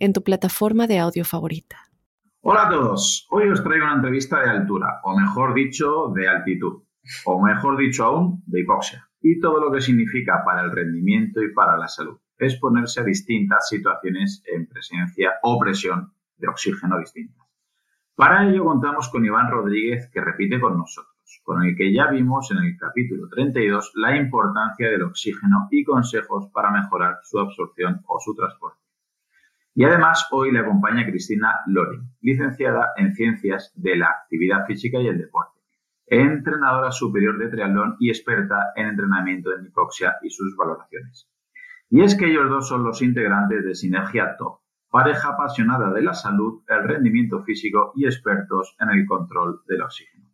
en tu plataforma de audio favorita. Hola a todos, hoy os traigo una entrevista de altura, o mejor dicho, de altitud, o mejor dicho aún, de hipoxia, y todo lo que significa para el rendimiento y para la salud. Exponerse a distintas situaciones en presencia o presión de oxígeno distintas. Para ello contamos con Iván Rodríguez, que repite con nosotros, con el que ya vimos en el capítulo 32 la importancia del oxígeno y consejos para mejorar su absorción o su transporte. Y además hoy le acompaña Cristina Lori, licenciada en Ciencias de la Actividad Física y el Deporte, entrenadora superior de triatlón y experta en entrenamiento de hipoxia y sus valoraciones. Y es que ellos dos son los integrantes de Sinergia Top, pareja apasionada de la salud, el rendimiento físico y expertos en el control del oxígeno.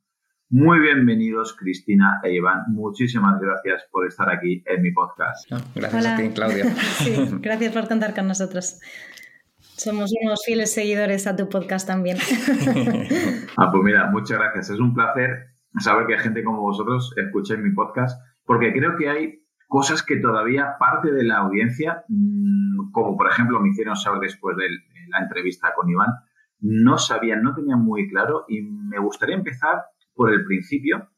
Muy bienvenidos, Cristina e Iván. Muchísimas gracias por estar aquí en mi podcast. gracias a ti, Claudia. gracias por contar con nosotros. Somos unos fieles seguidores a tu podcast también. ah, pues mira, muchas gracias. Es un placer saber que gente como vosotros escucha mi podcast, porque creo que hay cosas que todavía parte de la audiencia, mm, como por ejemplo me hicieron saber después de la entrevista con Iván, no sabían, no tenían muy claro y me gustaría empezar por el principio,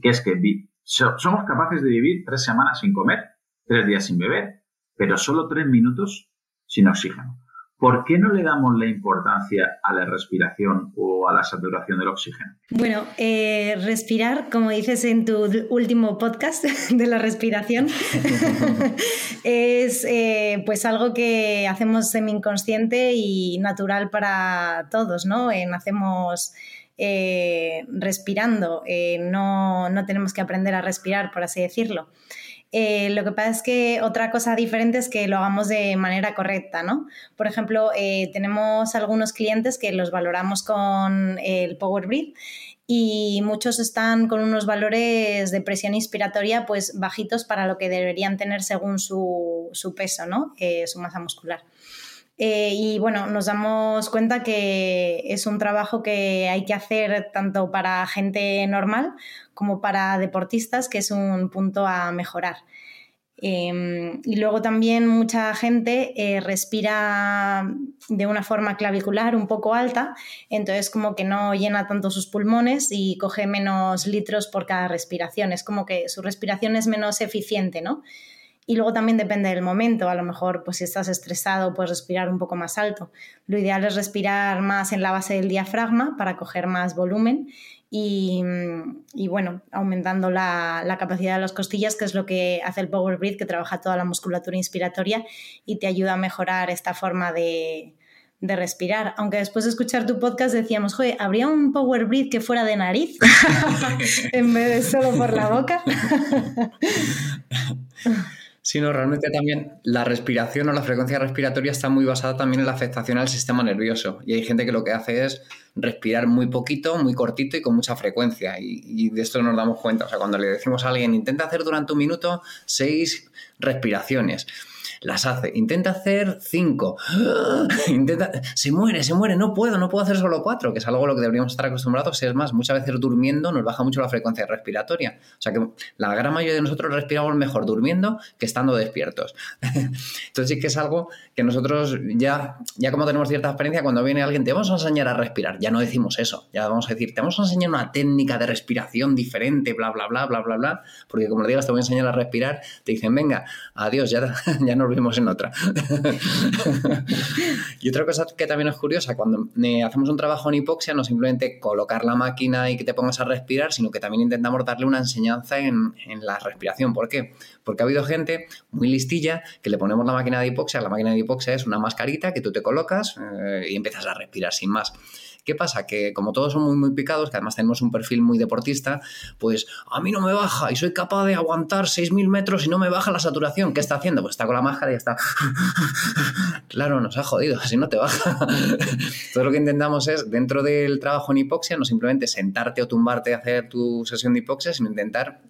que es que somos capaces de vivir tres semanas sin comer, tres días sin beber, pero solo tres minutos sin oxígeno. ¿Por qué no le damos la importancia a la respiración o a la saturación del oxígeno? Bueno, eh, respirar, como dices en tu último podcast de la respiración, es eh, pues algo que hacemos semi-inconsciente y natural para todos, ¿no? nacemos eh, respirando, no, no tenemos que aprender a respirar, por así decirlo. Eh, lo que pasa es que otra cosa diferente es que lo hagamos de manera correcta, ¿no? Por ejemplo, eh, tenemos algunos clientes que los valoramos con el Power Breath y muchos están con unos valores de presión inspiratoria pues bajitos para lo que deberían tener según su, peso, ¿no? Eh, su masa muscular. Y bueno, nos damos cuenta que es un trabajo que hay que hacer tanto para gente normal como para deportistas, que es un punto a mejorar. Em, y luego también mucha gente eh, respira de una forma clavicular un poco alta, entonces como que no llena tanto sus pulmones y coge menos litros por cada respiración. Es como que su respiración es menos eficiente, ¿no? Y luego también depende del momento, a lo mejor pues si estás estresado puedes respirar un poco más alto. Lo ideal es respirar más en la base del diafragma para coger más volumen y, bueno, aumentando la, capacidad de las costillas, que es lo que hace el Power Breath, que trabaja toda la musculatura inspiratoria y te ayuda a mejorar esta forma de, respirar. Aunque después de escuchar tu podcast decíamos, joder, ¿habría un Power Breath que fuera de nariz en vez de solo por la boca? sino realmente también la respiración o la frecuencia respiratoria está muy basada también en la afectación al sistema nervioso. Y hay gente que lo que hace es respirar muy poquito, muy cortito y con mucha frecuencia. Y, y de esto nos damos cuenta. O sea, cuando le decimos a alguien, intenta hacer durante un minuto seis respiraciones las hace. Intenta hacer cinco. Intenta, se muere, se muere, no puedo, no puedo hacer solo cuatro, que es algo a lo que deberíamos estar acostumbrados. Es más, muchas veces durmiendo nos baja mucho la frecuencia respiratoria. O sea que la gran mayoría de nosotros respiramos mejor durmiendo que estando despiertos. Entonces sí que es algo que nosotros ya, ya como tenemos cierta experiencia, cuando viene alguien, te vamos a enseñar a respirar. Ya no decimos eso, ya vamos a decir, te vamos a enseñar una técnica de respiración diferente, bla, bla, bla, bla, bla, bla. Porque como le digas, te voy a enseñar a respirar, te dicen, venga, adiós, ya, ya nos vemos en otra. y otra cosa que también es curiosa, cuando eh, hacemos un trabajo en hipoxia, no simplemente colocar la máquina y que te pongas a respirar, sino que también intentamos darle una enseñanza en, la respiración. ¿Por qué? Porque ha habido gente muy listilla que le ponemos la máquina de hipoxia. La máquina de hipoxia es una mascarita que tú te colocas eh, y empiezas a respirar sin más. ¿Qué pasa? Que como todos son muy, muy picados, que además tenemos un perfil muy deportista, pues a mí no me baja y soy capaz de aguantar 6.000 metros y no me baja la saturación. ¿Qué está haciendo? Pues está con la máscara y está... claro, nos ha jodido, así no te baja. Todo lo que intentamos es, dentro del trabajo en hipoxia, no simplemente sentarte o tumbarte a hacer tu sesión de hipoxia, sino intentar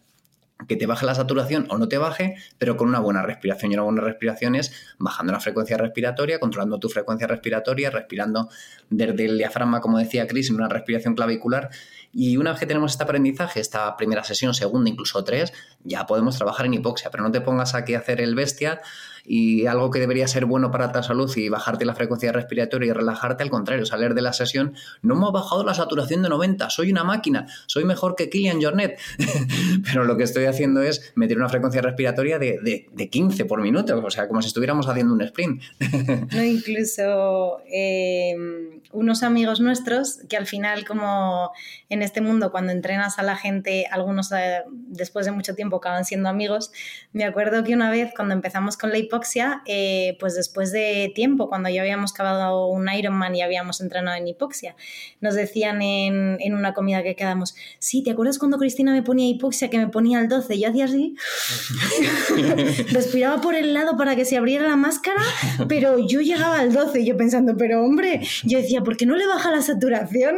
que te baje la saturación o no te baje, pero con una buena respiración. Y una buena respiración es bajando la frecuencia respiratoria, controlando tu frecuencia respiratoria, respirando desde el diafragma, como decía Chris, en una respiración clavicular. Y una vez que tenemos este aprendizaje, esta primera sesión, segunda, incluso tres, ya podemos trabajar en hipoxia. Pero no te pongas aquí a hacer el bestia y algo que debería ser bueno para tu salud y bajarte la frecuencia respiratoria y relajarte, al contrario, salir de la sesión, no me ha bajado la saturación de 90, soy una máquina, soy mejor que Kilian Jornet, pero lo que estoy haciendo es meter una frecuencia respiratoria de, de, 15 por minuto, o sea, como si estuviéramos haciendo un sprint. no, incluso em, unos amigos nuestros que al final, como en este mundo, cuando entrenas a la gente, algunos eh, después de mucho tiempo acaban siendo amigos, me acuerdo que una vez cuando empezamos con la hipoxia, eh, pues después de tiempo, cuando ya habíamos acabado un Ironman y habíamos entrenado en hipoxia, nos decían en, en, una comida que quedamos, sí, ¿te acuerdas cuando Cristina me ponía hipoxia que me ponía al 12? Yo hacía así, respiraba por el lado para que se abriera la máscara, pero yo llegaba al 12 yo pensando, pero hombre, yo decía, ¿por qué no le baja la saturación?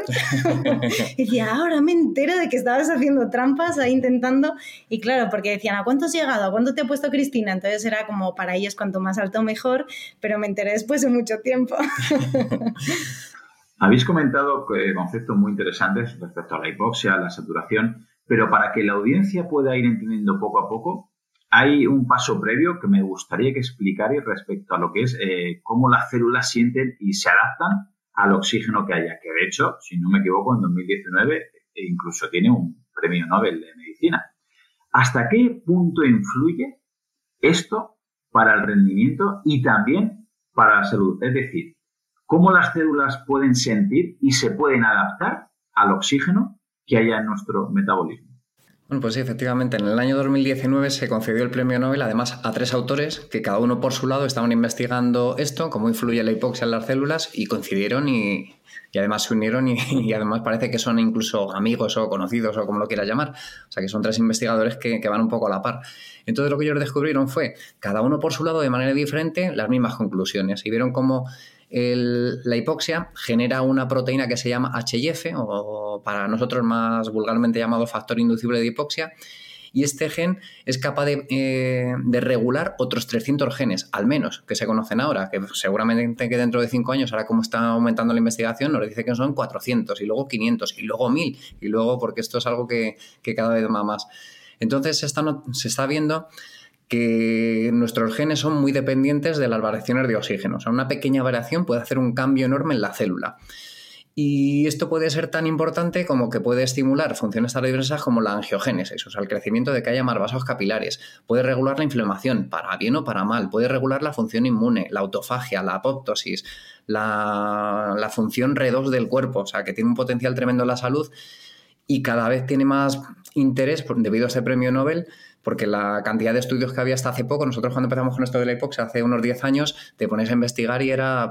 y decía, ahora me entero de que estabas haciendo trampas ahí intentando, y claro, porque decían, ¿a cuánto has llegado? ¿A cuánto te ha puesto Cristina? Entonces era como para ellos cuanto más alto mejor, pero me enteré después de mucho tiempo. Habéis comentado eh, conceptos muy interesantes respecto a la hipoxia, la saturación, pero para que la audiencia pueda ir entendiendo poco a poco, hay un paso previo que me gustaría que explicarais respecto a lo que es eh, cómo las células sienten y se adaptan al oxígeno que haya, que de hecho, si no me equivoco, en 2019 e incluso tiene un premio Nobel de Medicina. ¿Hasta qué punto influye esto para el rendimiento y también para la salud. Es decir, cómo las células pueden sentir y se pueden adaptar al oxígeno que haya en nuestro metabolismo. Bueno, pues sí, efectivamente, en el año 2019 se concedió el premio Nobel además a tres autores que cada uno por su lado estaban investigando esto, cómo influye la hipoxia en las células y coincidieron y, además se unieron y, además parece que son incluso amigos o conocidos o como lo quieras llamar. O sea que son tres investigadores que, que van un poco a la par. Entonces lo que ellos descubrieron fue, cada uno por su lado de manera diferente, las mismas conclusiones y vieron cómo la hipoxia genera una proteína que se llama HIF, o para nosotros más vulgarmente llamado factor inducible de hipoxia, y este gen es capaz eh, de, regular otros 300 genes, al menos, que se conocen ahora, que seguramente que dentro de 5 años, ahora como está aumentando la investigación, nos dice que son 400, y luego 500, y luego 1000, y luego, porque esto es algo que, cada vez va más. Entonces se está, se está viendo que nuestros genes son muy dependientes de las variaciones de oxígeno. O sea, una pequeña variación puede hacer un cambio enorme en la célula. Y esto puede ser tan importante como que puede estimular funciones tan diversas como la angiogénesis, o sea, el crecimiento de que haya más vasos capilares. Puede regular la inflamación, para bien o para mal. Puede regular la función inmune, la autofagia, la apoptosis, la, la función redox del cuerpo, o sea, que tiene un potencial tremendo en la salud y cada vez tiene más interés debido a ese premio Nobel porque la cantidad de estudios que había hasta hace poco, nosotros cuando empezamos con esto de la hipoxia hace unos 10 años, te pones a investigar y era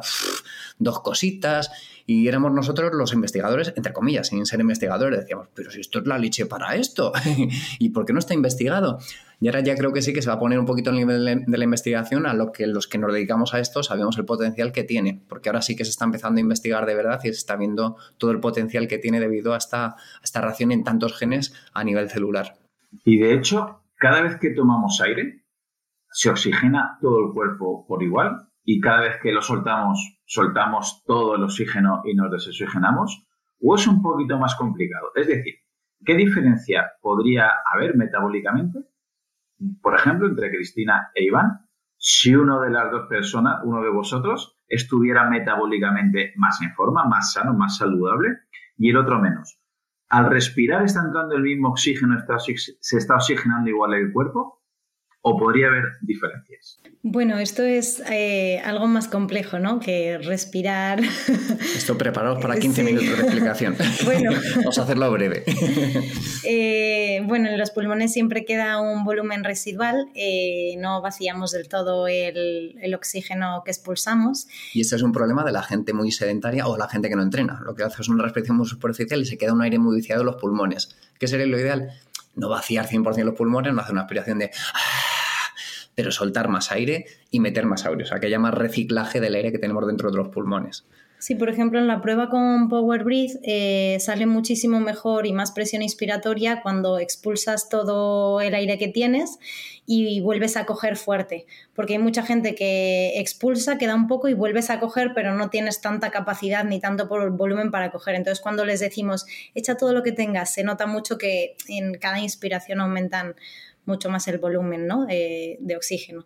dos cositas y éramos nosotros los investigadores, entre comillas, sin ser investigadores, decíamos, pero si esto es la leche para esto, ¿y por qué no está investigado? Y ahora ya creo que sí que se va a poner un poquito el nivel de la investigación a lo que los que nos dedicamos a esto sabemos el potencial que tiene, porque ahora sí que se está empezando a investigar de verdad y se está viendo todo el potencial que tiene debido a esta, a esta reacción en tantos genes a nivel celular. Y de hecho, cada vez que tomamos aire, se oxigena todo el cuerpo por igual y cada vez que lo soltamos, soltamos todo el oxígeno y nos desoxigenamos, o es un poquito más complicado. Es decir, ¿qué diferencia podría haber metabólicamente, por ejemplo, entre Cristina e Iván, si uno de las dos personas, uno de vosotros, estuviera metabólicamente más en forma, más sano, más saludable, y el otro menos? Al respirar está entrando el mismo oxígeno, se está oxigenando igual el cuerpo. O podría haber diferencias? Bueno, esto es eh, algo más complejo, ¿no? Que respirar. Esto preparados para 15 minutos de explicación. Bueno. Vamos a hacerlo breve. Eh, bueno, en los pulmones siempre queda un volumen residual, eh, no vaciamos del todo el, el, oxígeno que expulsamos. Y este es un problema de la gente muy sedentaria o la gente que no entrena. Lo que hace es una respiración muy superficial y se queda un aire muy viciado en los pulmones. ¿Qué sería lo ideal? No vaciar 100% los pulmones, no hacer una aspiración de pero soltar más aire y meter más aire, o sea, que haya más reciclaje del aire que tenemos dentro de los pulmones. Sí, por ejemplo, en la prueba con Power Breathe eh, sale muchísimo mejor y más presión inspiratoria cuando expulsas todo el aire que tienes y vuelves a coger fuerte, porque hay mucha gente que expulsa, queda un poco y vuelves a coger, pero no tienes tanta capacidad ni tanto por volumen para coger. Entonces, cuando les decimos, echa todo lo que tengas, se nota mucho que en cada inspiración aumentan mucho más el volumen ¿no? De oxígeno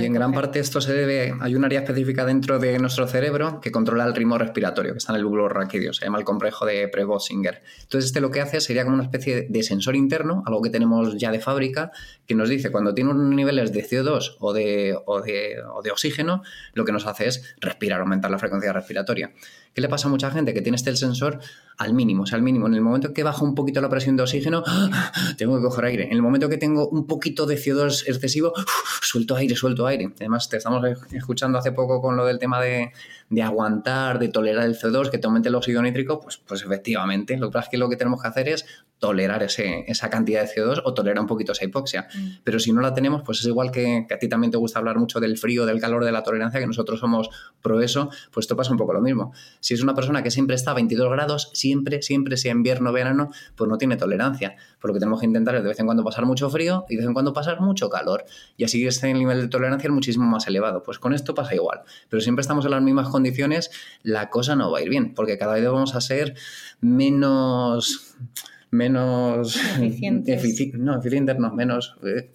y en gran parte esto se debe, hay un área específica dentro de nuestro cerebro que controla el ritmo respiratorio, que está en el bulbo raquídeo, se llama el complejo de Prevost-Singer. Entonces este lo que hace sería como una especie de sensor interno, algo que tenemos ya de fábrica, que nos dice cuando tiene unos niveles de CO2 o de, o de, o de oxígeno, lo que nos hace es respirar, aumentar la frecuencia respiratoria. ¿Qué le pasa a mucha gente? Que tiene este sensor al mínimo, o sea, al mínimo. En el momento que baja un poquito la presión de oxígeno, tengo que coger aire. En el momento que tengo un poquito de CO2 excesivo, suelto aire, suelto aire. Además, te estamos escuchando hace poco con lo del tema de, de aguantar, de tolerar el CO2, que te aumente el óxido nítrico, pues, pues efectivamente, lo que pasa es que lo que tenemos que hacer es tolerar ese, esa cantidad de CO2 o tolerar un poquito esa hipoxia. Mm. Pero si no la tenemos, pues es igual que, a ti también te gusta hablar mucho del frío, del calor, de la tolerancia, que nosotros somos pro eso, pues esto pasa un poco lo mismo. Si es una persona que siempre está a 22 grados, siempre, siempre, sea invierno o verano, pues no tiene tolerancia. Por lo que tenemos que intentar es de vez en cuando pasar mucho frío y de vez en cuando pasar mucho calor. Y así este nivel de tolerancia es muchísimo más elevado. Pues con esto pasa igual. Pero siempre estamos en las mismas condiciones, la cosa no va a ir bien, porque cada vez vamos a ser menos menos eficientes. no, eficientes, no, menos, eh,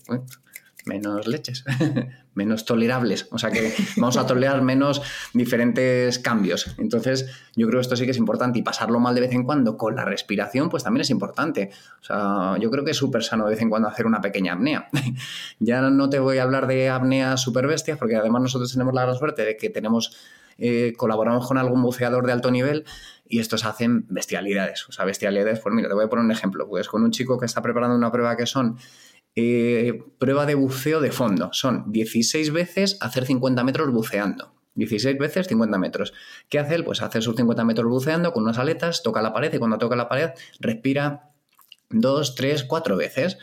menos leches, menos tolerables. O sea que vamos a tolerar menos diferentes cambios. Entonces, yo creo que esto sí que es importante. Y pasarlo mal de vez en cuando con la respiración, pues también es importante. O sea, yo creo que es súper sano de vez en cuando hacer una pequeña apnea. ya no te voy a hablar de apneas súper bestias, porque además nosotros tenemos la gran suerte de que tenemos. Eh, colaboramos con algún buceador de alto nivel y estos hacen bestialidades. O sea, bestialidades, pues mira, te voy a poner un ejemplo. Pues con un chico que está preparando una prueba que son eh, prueba de buceo de fondo. Son 16 veces hacer 50 metros buceando. 16 veces 50 metros. ¿Qué hace él? Pues hace sus 50 metros buceando con unas aletas, toca la pared y cuando toca la pared respira 2, 3, 4 veces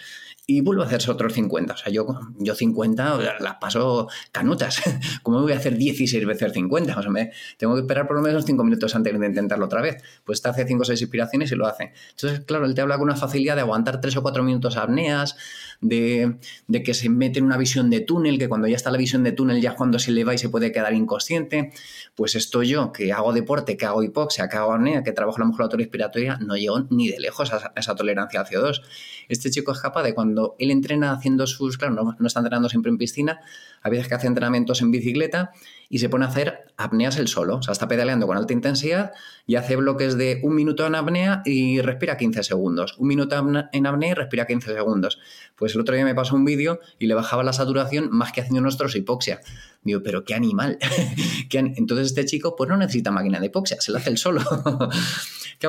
y vuelvo a hacerse otros 50. O sea, yo, yo 50 las paso canutas. ¿Cómo voy a hacer 16 veces 50? O sea, me, tengo que esperar por lo menos 5 minutos antes de intentarlo otra vez. Pues te hace 5 o 6 inspiraciones y lo hace. Entonces, claro, él te habla con una facilidad de aguantar 3 o 4 minutos apneas, de, de, que se mete en una visión de túnel, que cuando ya está la visión de túnel ya cuando se eleva y se puede quedar inconsciente. Pues esto yo, que hago deporte, que hago hipoxia, que hago apnea, que trabajo la musculatura respiratoria, no llego ni de lejos a esa tolerancia al CO2. Este chico es capaz de cuando él entrena haciendo sus, claro, no, está entrenando siempre en piscina, a veces que hace entrenamientos en bicicleta y se pone a hacer apneas él solo. O sea, está pedaleando con alta intensidad y hace bloques de un minuto en apnea y respira 15 segundos. Un minuto en apnea y respira 15 segundos. Pues el otro día me pasó un vídeo y le bajaba la saturación más que haciendo nuestros hipoxia. Digo, pero qué animal. Entonces este chico pues no necesita máquina de hipoxia, se la hace él solo.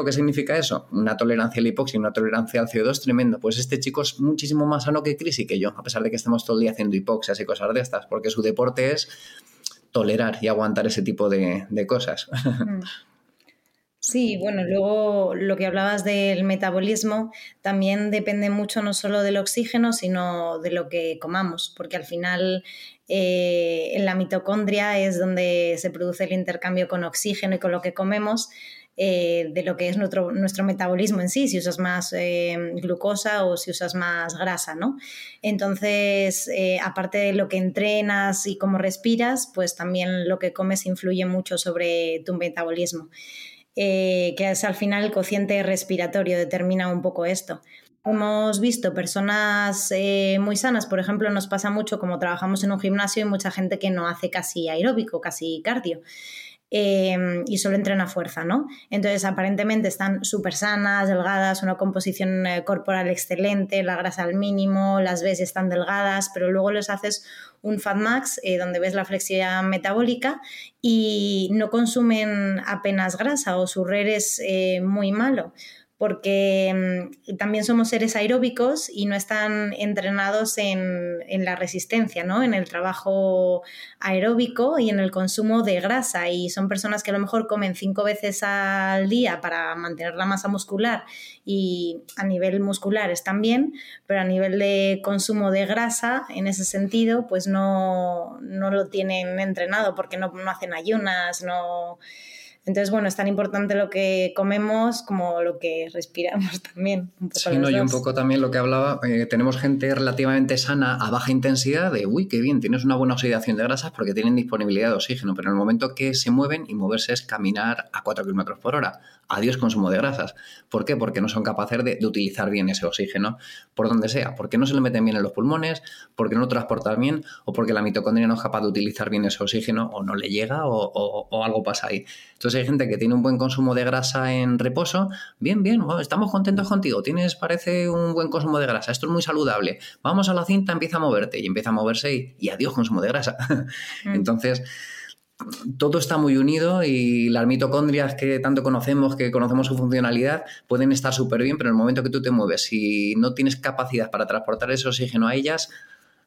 ¿qué significa eso? Una tolerancia a la hipoxia una tolerancia al CO2 tremendo. Pues este chico es muchísimo más sano que Chris y que yo, a pesar de que estemos todo el día haciendo hipoxias y cosas de estas, porque su deporte es tolerar y aguantar ese tipo de, cosas. Mm. Sí, bueno, luego lo que hablabas del metabolismo también depende mucho no solo del oxígeno, sino de lo que comamos, porque al final eh, en la mitocondria es donde se produce el intercambio con oxígeno y con lo que comemos. Eh, de lo que es nuestro, nuestro metabolismo en sí, si usas más eh, glucosa o si usas más grasa, ¿no? Entonces, eh, aparte de lo que entrenas y cómo respiras, pues también lo que comes influye mucho sobre tu metabolismo. que es al final el cociente respiratorio, determina un poco esto. Hemos visto personas muy sanas, por ejemplo, nos pasa mucho como trabajamos en un gimnasio y mucha gente que no hace casi aeróbico, casi cardio. Em, y solo entrena fuerza, ¿no? Entonces, aparentemente están súper sanas, delgadas, una composición eh, corporal excelente, la grasa al mínimo, las ves están delgadas, pero luego les haces un Fat Max eh, donde ves la flexibilidad metabólica y no consumen apenas grasa o su RER es eh, muy malo porque mm, también somos seres aeróbicos y no están entrenados en, la resistencia, ¿no? en el trabajo aeróbico y en el consumo de grasa. Y son personas que a lo mejor comen cinco veces al día para mantener la masa muscular y a nivel muscular están bien, pero a nivel de consumo de grasa, en ese sentido, pues no, no lo tienen entrenado porque no, no hacen ayunas, no entonces, bueno, es tan importante lo que comemos como lo que respiramos también. Un poco sí, no, y un poco también lo que hablaba, eh, tenemos gente relativamente sana a baja intensidad de, uy, qué bien, tienes una buena oxidación de grasas porque tienen disponibilidad de oxígeno, pero en el momento que se mueven y moverse es caminar a 4 kilómetros por hora. Adiós consumo de grasas. ¿Por qué? Porque no son capaces de, utilizar bien ese oxígeno por donde sea. Porque no se le meten bien en los pulmones, porque no lo transportan bien o porque la mitocondria no es capaz de utilizar bien ese oxígeno o no le llega o, o algo pasa ahí. Entonces hay gente que tiene un buen consumo de grasa en reposo, bien, bien, estamos contentos contigo, tienes, parece un buen consumo de grasa, esto es muy saludable, vamos a la cinta, empieza a moverte y empieza a moverse y, adiós consumo de grasa. Mm. Entonces, todo está muy unido y las mitocondrias que tanto conocemos, que conocemos su funcionalidad, pueden estar súper bien, pero en el momento que tú te mueves, si no tienes capacidad para transportar ese oxígeno a ellas,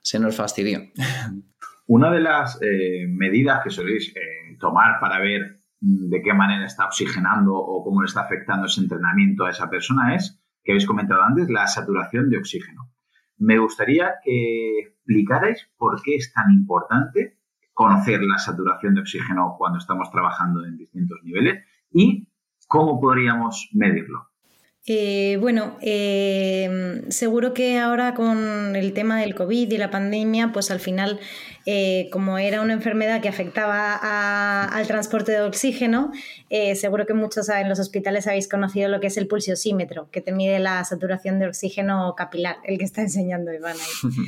se nos fastidió. Una de las eh, medidas que soléis eh, tomar para ver de qué manera está oxigenando o cómo le está afectando ese entrenamiento a esa persona es, que habéis comentado antes, la saturación de oxígeno. Me gustaría que explicarais por qué es tan importante conocer la saturación de oxígeno cuando estamos trabajando en distintos niveles y cómo podríamos medirlo. Eh, bueno, eh, seguro que ahora con el tema del COVID y la pandemia, pues al final, eh, como era una enfermedad que afectaba al transporte de oxígeno, seguro que muchos en los hospitales habéis conocido lo que es el pulsiosímetro, que te mide la saturación de oxígeno capilar, el que está enseñando Iván ahí.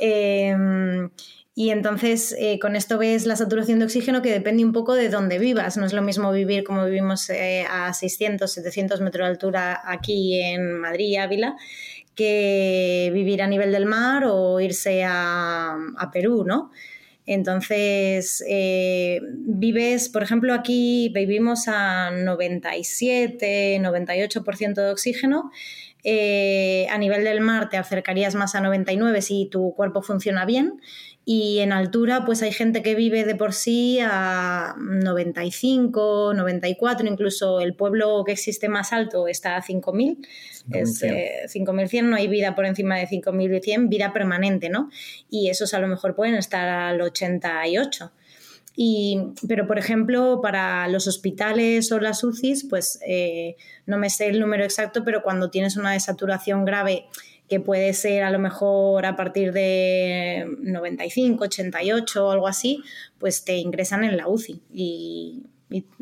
Y entonces eh, con esto ves la saturación de oxígeno que depende un poco de dónde vivas. No es lo mismo vivir como vivimos eh, a 600, 700 metros de altura aquí en Madrid, Ávila, que vivir a nivel del mar o irse a, Perú, ¿no? Entonces, eh, vives, por ejemplo, aquí vivimos a 97, 98% de oxígeno. a nivel del mar te acercarías más a 99 si tu cuerpo funciona bien y en altura, pues hay gente que vive de por sí a 95, 94, incluso el pueblo que existe más alto está a 5000, es 5100, eh, no hay vida por encima de 5100, vida permanente, ¿no? Y esos a lo mejor pueden estar al 88. Y, pero, por ejemplo, para los hospitales o las UCIs, pues eh, no me sé el número exacto, pero cuando tienes una desaturación grave que puede ser a lo mejor a partir de 95, 88 o algo así, pues te ingresan en la UCI y,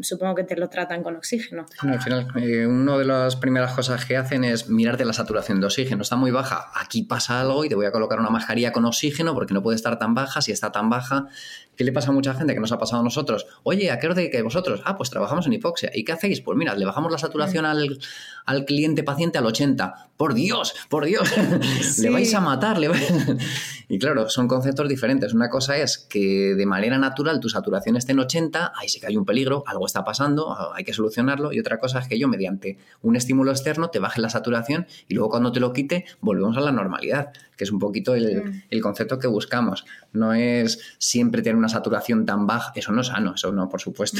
supongo que te lo tratan con oxígeno. al final, eh, una de las primeras cosas que hacen es mirarte la saturación de oxígeno. Está muy baja, aquí pasa algo y te voy a colocar una mascarilla con oxígeno porque no puede estar tan baja. Si está tan baja, ¿Qué le pasa a mucha gente que nos ha pasado a nosotros? Oye, ¿a qué hora de que vosotros? Ah, pues trabajamos en hipoxia. ¿Y qué hacéis? Pues mira, le bajamos la saturación mm. al, cliente paciente al 80. Por Dios, por Dios, le vais a matar. y claro, son conceptos diferentes. Una cosa es que de manera natural tu saturación esté en 80, ahí sí que hay un peligro, algo está pasando, hay que solucionarlo. Y otra cosa es que yo mediante un estímulo externo te baje la saturación y luego cuando te lo quite volvemos a la normalidad que es un poquito mm. el, concepto que buscamos. No es siempre tener una saturación tan baja, eso no es sano, eso no, por supuesto.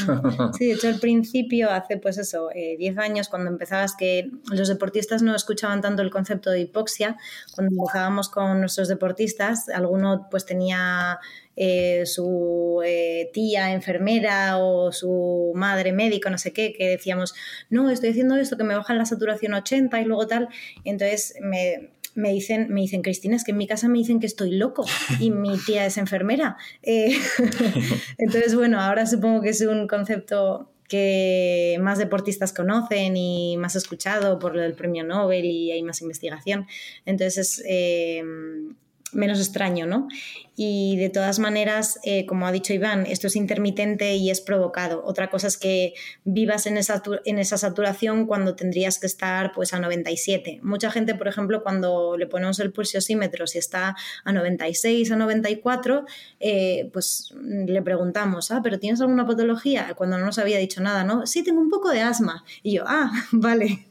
Sí, de hecho al principio, hace pues eso, 10 eh, años, cuando empezabas que los deportistas no escuchaban tanto el concepto de hipoxia, cuando empezábamos con nuestros deportistas, alguno pues tenía eh, su eh, tía enfermera o su madre médico, no sé qué, que decíamos, no, estoy haciendo esto, que me bajan la saturación 80 y luego tal. entonces me, me dicen, me dicen, Cristina, es que en mi casa me dicen que estoy loco y mi tía es enfermera. Eh, entonces, bueno, ahora supongo que es un concepto que más deportistas conocen y más escuchado por el premio Nobel y hay más investigación. Entonces, menos extraño, ¿no? Y de todas maneras, eh, como ha dicho Iván, esto es intermitente y es provocado. Otra cosa es que vivas en esa, saturación cuando tendrías que estar pues a 97. Mucha gente, por ejemplo, cuando le ponemos el pulsiosímetro, si está a 96, a 94, eh, pues le preguntamos, ah, pero ¿tienes alguna patología? Cuando no nos había dicho nada, ¿no? Sí, tengo un poco de asma. Y yo, ah, vale.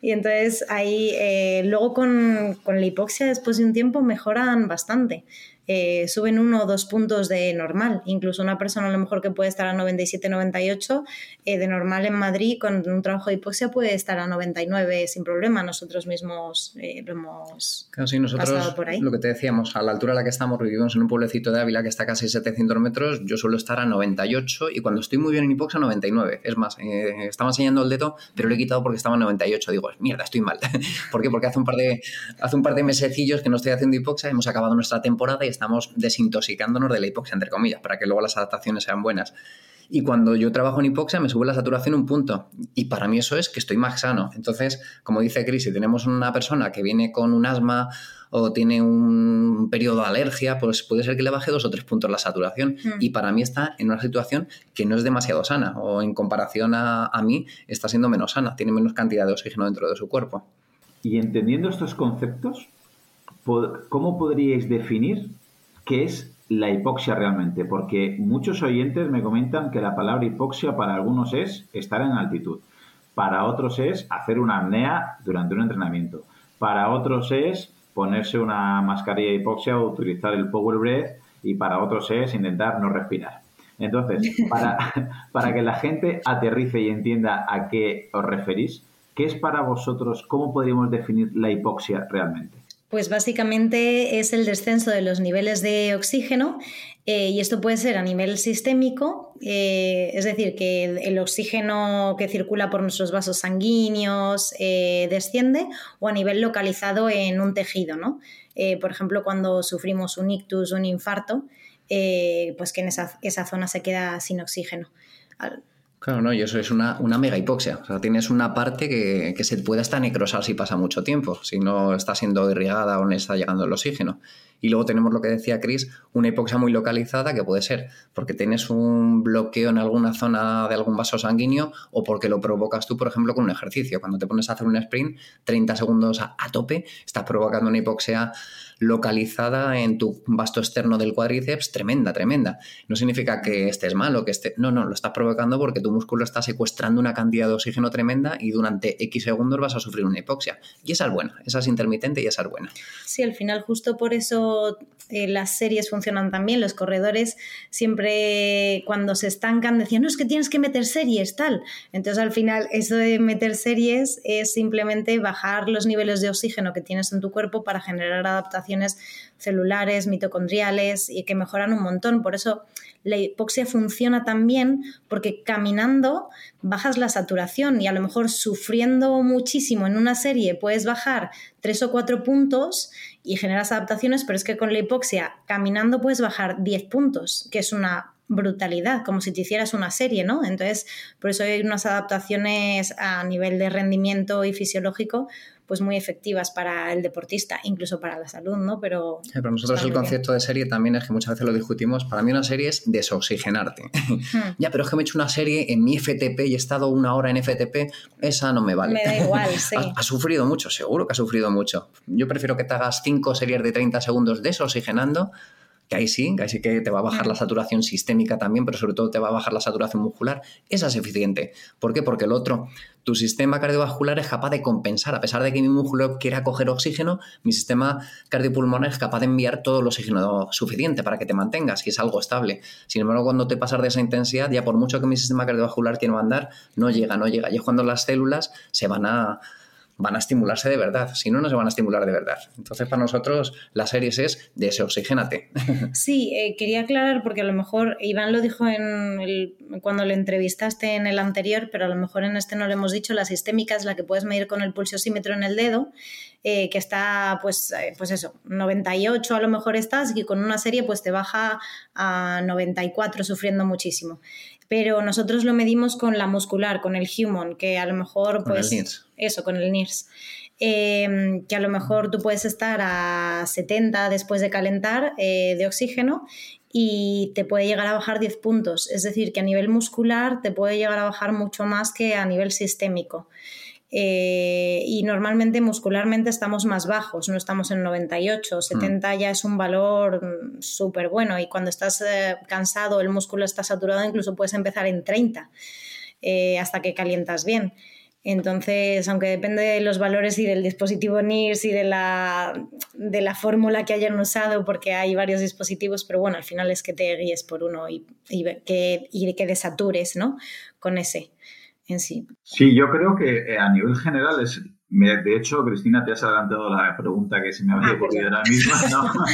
Y entonces ahí, eh, luego con, con, la hipoxia después de un tiempo mejoran bastante. Eh, suben uno o dos puntos de normal. Incluso una persona a lo mejor que puede estar a 97, 98, eh, de normal en Madrid con un trabajo de hipoxia puede estar a 99 sin problema. Nosotros mismos eh, lo hemos claro, sí, nosotros, pasado por ahí. Lo que te decíamos, a la altura a la que estamos, vivimos en un pueblecito de Ávila que está a casi 700 metros, yo suelo estar a 98 y cuando estoy muy bien en hipoxia 99. Es más, estaba enseñando el dedo, pero lo he quitado porque estaba a 98. Digo, mierda, estoy mal. ¿Por qué? Porque hace un par de, hace un par de mesecillos que no estoy haciendo hipoxia, hemos acabado nuestra temporada y estamos desintoxicándonos de la hipoxia, entre comillas, para que luego las adaptaciones sean buenas. Y cuando yo trabajo en hipoxia me sube la saturación un punto. Y para mí eso es que estoy más sano. Entonces, como dice Cris, si tenemos una persona que viene con un asma o tiene un periodo de alergia, pues puede ser que le baje dos o tres puntos la saturación. Hmm. Y para mí está en una situación que no es demasiado sana. O en comparación a, a mí, está siendo menos sana. Tiene menos cantidad de oxígeno dentro de su cuerpo. Y entendiendo estos conceptos, ¿cómo podríais definir qué es la hipoxia realmente, porque muchos oyentes me comentan que la palabra hipoxia para algunos es estar en altitud, para otros es hacer una apnea durante un entrenamiento, para otros es ponerse una mascarilla de hipoxia o utilizar el power breath y para otros es intentar no respirar. Entonces, para, para que la gente aterrice y entienda a qué os referís, ¿qué es para vosotros, cómo podríamos definir la hipoxia realmente? Pues básicamente es el descenso de los niveles de oxígeno eh, y esto puede ser a nivel sistémico, eh, es decir, que el, oxígeno que circula por nuestros vasos sanguíneos eh, desciende o a nivel localizado en un tejido, ¿no? por ejemplo, cuando sufrimos un ictus un infarto, pues que en esa, esa, zona se queda sin oxígeno. Claro, no, y eso es una, mega hipoxia. O sea, tienes una parte que, se puede hasta necrosar si pasa mucho tiempo, si no está siendo irrigada o no está llegando el oxígeno. Y luego tenemos lo que decía Chris, una hipoxia muy localizada que puede ser porque tienes un bloqueo en alguna zona de algún vaso sanguíneo o porque lo provocas tú, por ejemplo, con un ejercicio. Cuando te pones a hacer un sprint, 30 segundos a, a tope, estás provocando una hipoxia localizada en tu vasto externo del cuádriceps, tremenda, tremenda. No significa que estés mal o que esté. No, no, lo estás provocando porque tu músculo está secuestrando una cantidad de oxígeno tremenda y durante X segundos vas a sufrir una hipoxia. Y esa es buena, esa es intermitente y esa es buena. Sí, al final, justo por eso eh, las series funcionan también. Los corredores siempre, cuando se estancan, decían, no, es que tienes que meter series, tal. Entonces, al final, eso de meter series es simplemente bajar los niveles de oxígeno que tienes en tu cuerpo para generar adaptación celulares, mitocondriales y que mejoran un montón. Por eso la hipoxia funciona también porque caminando bajas la saturación y a lo mejor sufriendo muchísimo en una serie puedes bajar tres o cuatro puntos y generas adaptaciones, pero es que con la hipoxia caminando puedes bajar 10 puntos, que es una brutalidad, como si te hicieras una serie, ¿no? Entonces, por eso hay unas adaptaciones a nivel de rendimiento y fisiológico pues muy efectivas para el deportista, incluso para la salud, ¿no? Pero para nosotros el concepto de serie también es que muchas veces lo discutimos. Para mí una serie es desoxigenarte. Hmm. ya, pero es que me he hecho una serie en mi FTP y he estado una hora en FTP, esa no me vale. Me da igual, sí. ha, sufrido mucho, seguro que ha sufrido mucho. Yo prefiero que te hagas cinco series de 30 segundos desoxigenando que ahí sí, que ahí sí que te va a bajar la saturación sistémica también, pero sobre todo te va a bajar la saturación muscular, esa es eficiente. ¿Por qué? Porque el otro, tu sistema cardiovascular es capaz de compensar, a pesar de que mi músculo quiera coger oxígeno, mi sistema cardiopulmonar es capaz de enviar todo el oxígeno suficiente para que te mantengas y es algo estable. Sin embargo, cuando te pasas de esa intensidad, ya por mucho que mi sistema cardiovascular quiera andar, no llega, no llega. Y es cuando las células se van a van a estimularse de verdad, si no, no se van a estimular de verdad. Entonces, para nosotros, la series es desoxigénate. Sí, eh, quería aclarar porque a lo mejor Iván lo dijo en el, cuando le entrevistaste en el anterior, pero a lo mejor en este no lo hemos dicho, la sistémica es la que puedes medir con el pulsosímetro en el dedo, eh, que está, pues, eh, pues eso, 98 a lo mejor estás y con una serie pues te baja a 94 sufriendo muchísimo pero nosotros lo medimos con la muscular, con el human, que a lo mejor, pues, eso, con el NIRS. Em, que a lo mejor tú puedes estar a 70 después de calentar eh, de oxígeno y te puede llegar a bajar 10 puntos. Es decir, que a nivel muscular te puede llegar a bajar mucho más que a nivel sistémico. Eh, y normalmente muscularmente estamos más bajos, no estamos en 98, 70 mm. ya es un valor mm, súper bueno y cuando estás eh, cansado, el músculo está saturado, incluso puedes empezar en 30 hasta que calientas bien. Entonces, aunque depende de los valores y del dispositivo NIRS y de la, de la fórmula que hayan usado, porque hay varios dispositivos, pero bueno, al final es que te guíes por uno y, que, y que desatures ¿no? con ese en sí. Sí, yo creo que eh, a nivel general es, de hecho, Cristina, te has adelantado la pregunta que se me había ah, ocurrido ahora misma. ¿no?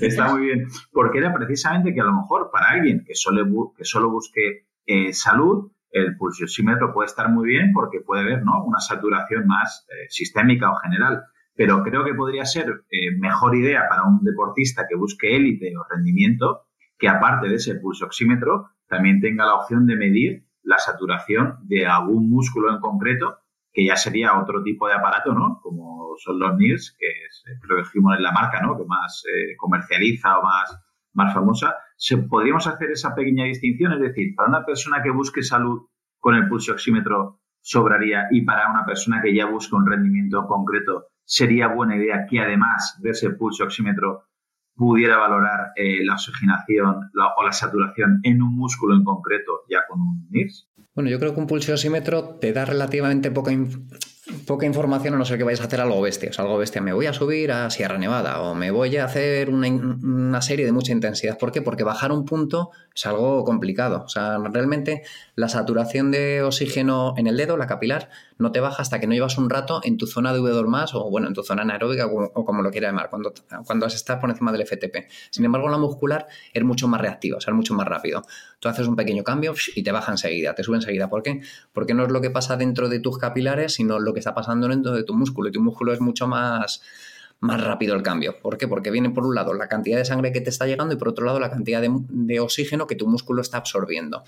Está muy bien. Porque era precisamente que a lo mejor para alguien que solo, que solo busque eh, salud, el pulsiosímetro puede estar muy bien porque puede ver ¿no? una saturación más eh, sistémica o general, pero creo que podría ser eh, mejor idea para un deportista que busque élite o rendimiento que aparte de ese pulsioxímetro también tenga la opción de medir la saturación de algún músculo en concreto, que ya sería otro tipo de aparato, ¿no? Como son los NIRS, que es, eh, creo que en la marca, ¿no? Que más comercializa o más más famosa, ¿se, ¿podríamos hacer esa pequeña distinción? Es decir, para una persona que busque salud con el pulso oxímetro sobraría y para una persona que ya busca un rendimiento concreto, sería buena idea que además de ese pulso oxímetro pudiera valorar eh, la oxigenación o la saturación en un músculo en concreto ya con un NIRS? Bueno, yo creo que un pulso oxímetro te da relativamente poca, poca información a no ser que vayas a hacer algo bestia. O algo bestia, me voy a subir a Sierra Nevada o me voy a hacer una, serie de mucha intensidad. ¿Por qué? Porque bajar un punto es algo complicado. O sea, realmente la saturación de oxígeno en el dedo, la capilar, no te baja hasta que no llevas un rato en tu zona de V2 más o bueno, en tu zona anaeróbica o, como lo quieras llamar, cuando, cuando estás por encima del FTP. Sin embargo, la muscular es mucho más reactiva, o sea, es mucho más rápido. Tú haces un pequeño cambio y te baja enseguida, te sube enseguida. ¿Por qué? Porque no es lo que pasa dentro de tus capilares, sino lo está pasando dentro de tu músculo. Y tu músculo es mucho más más rápido el cambio. ¿Por qué? Porque viene por un lado la cantidad de sangre que te está llegando y por otro lado la cantidad de, de oxígeno que tu músculo está absorbiendo.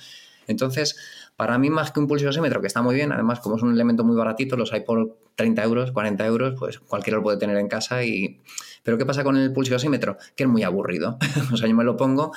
Entonces, para mí, más que un pulsiosímetro, que está muy bien, además, como es un elemento muy baratito, los hay por 30 euros, 40 euros, pues cualquiera lo puede tener en casa. Y... Pero ¿qué pasa con el pulsiosímetro? Que es muy aburrido. o sea, yo me lo pongo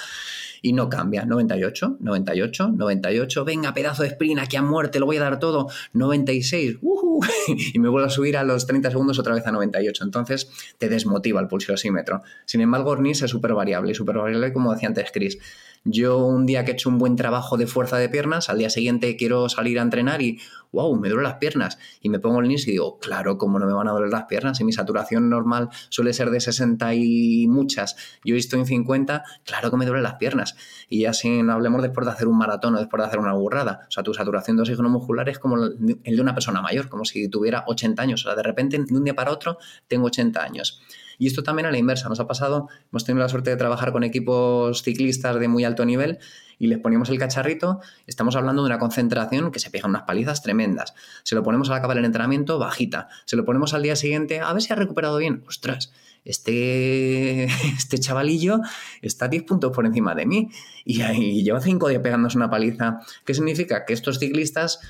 y no cambia. 98, 98, 98, venga, pedazo de sprint, aquí a muerte, lo voy a dar todo. 96, uh y me vuelvo a subir a los 30 segundos otra vez a 98. Entonces te desmotiva el pulsiosímetro. Sin embargo, ORNIS es súper variable súper variable, como decía antes Chris. Yo un día que he hecho un buen trabajo de fuerza de piernas, al día siguiente quiero salir a entrenar y, wow, me duelen las piernas. Y me pongo el NIS y digo, claro, ¿cómo no me van a doler las piernas? Si mi saturación normal suele ser de 60 y muchas, yo estoy en 50, claro que me duelen las piernas. Y ya sin hablemos después de hacer un maratón o después de hacer una burrada. O sea, tu saturación de oxígeno muscular es como el de una persona mayor, como si tuviera 80 años. O sea, de repente, de un día para otro, tengo 80 años. Y esto también a la inversa, nos ha pasado, hemos tenido la suerte de trabajar con equipos ciclistas de muy alto nivel y les ponemos el cacharrito, estamos hablando de una concentración que se pega unas palizas tremendas. Se lo ponemos al acabar el entrenamiento, bajita. Se lo ponemos al día siguiente, a ver si ha recuperado bien. Ostras, este, este chavalillo está 10 puntos por encima de mí y, y lleva 5 días pegándose una paliza. ¿Qué significa? Que estos ciclistas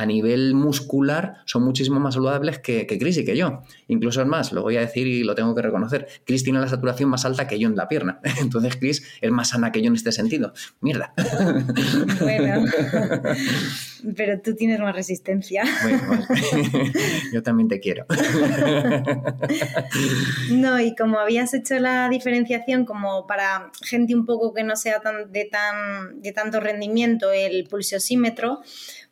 a nivel muscular son muchísimo más saludables que, que, Chris y que yo. Incluso es más, lo voy a decir y lo tengo que reconocer. Chris tiene la saturación más alta que yo en la pierna. Entonces Chris es más sana que yo en este sentido. Mierda. Bueno, pero tú tienes más resistencia. Bueno, yo también te quiero. No, y como habías hecho la diferenciación como para gente un poco que no sea tan, de, tan, de tanto rendimiento, el pulsiosímetro,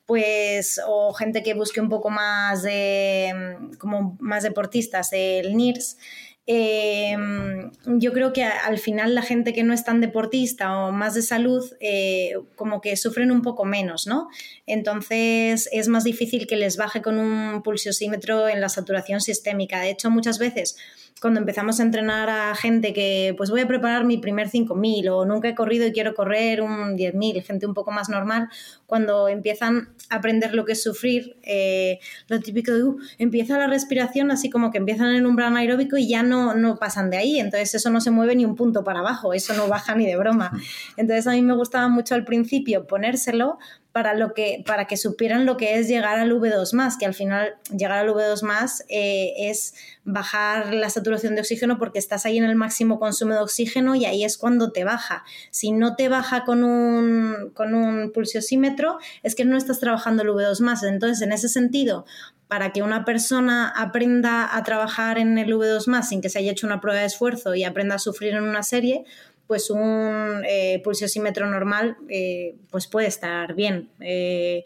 pues, o gente que busque un poco más de, como más deportistas, el NIRS, em, yo creo que al final la gente que no es tan deportista o más de salud, eh, como que sufren un poco menos, ¿no? Entonces es más difícil que les baje con un pulsiosímetro en la saturación sistémica. De hecho, muchas veces cuando empezamos a entrenar a gente que pues voy a preparar mi primer 5.000 o nunca he corrido y quiero correr un 10.000, gente un poco más normal, cuando empiezan a aprender lo que es sufrir, eh, lo típico de, uh, empieza la respiración así como que empiezan en un umbral aeróbico y ya no, no pasan de ahí, entonces eso no se mueve ni un punto para abajo, eso no baja ni de broma. Entonces a mí me gustaba mucho al principio ponérselo para, lo que, para que supieran lo que es llegar al V2, que al final llegar al V2 eh, es bajar la saturación de oxígeno porque estás ahí en el máximo consumo de oxígeno y ahí es cuando te baja. Si no te baja con un, con un pulsiosímetro, es que no estás trabajando el V2. Entonces, en ese sentido, para que una persona aprenda a trabajar en el V2 sin que se haya hecho una prueba de esfuerzo y aprenda a sufrir en una serie, pues un eh, pulsiosímetro normal eh, pues puede estar bien. Eh,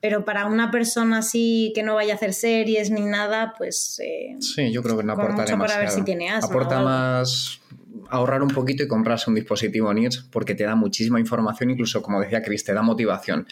pero para una persona así que no vaya a hacer series ni nada, pues... sí, yo creo que no aporta demasiado. Para ver si tiene aporta más ahorrar un poquito y comprarse un dispositivo NIRS porque te da muchísima información, incluso como decía Chris, te da motivación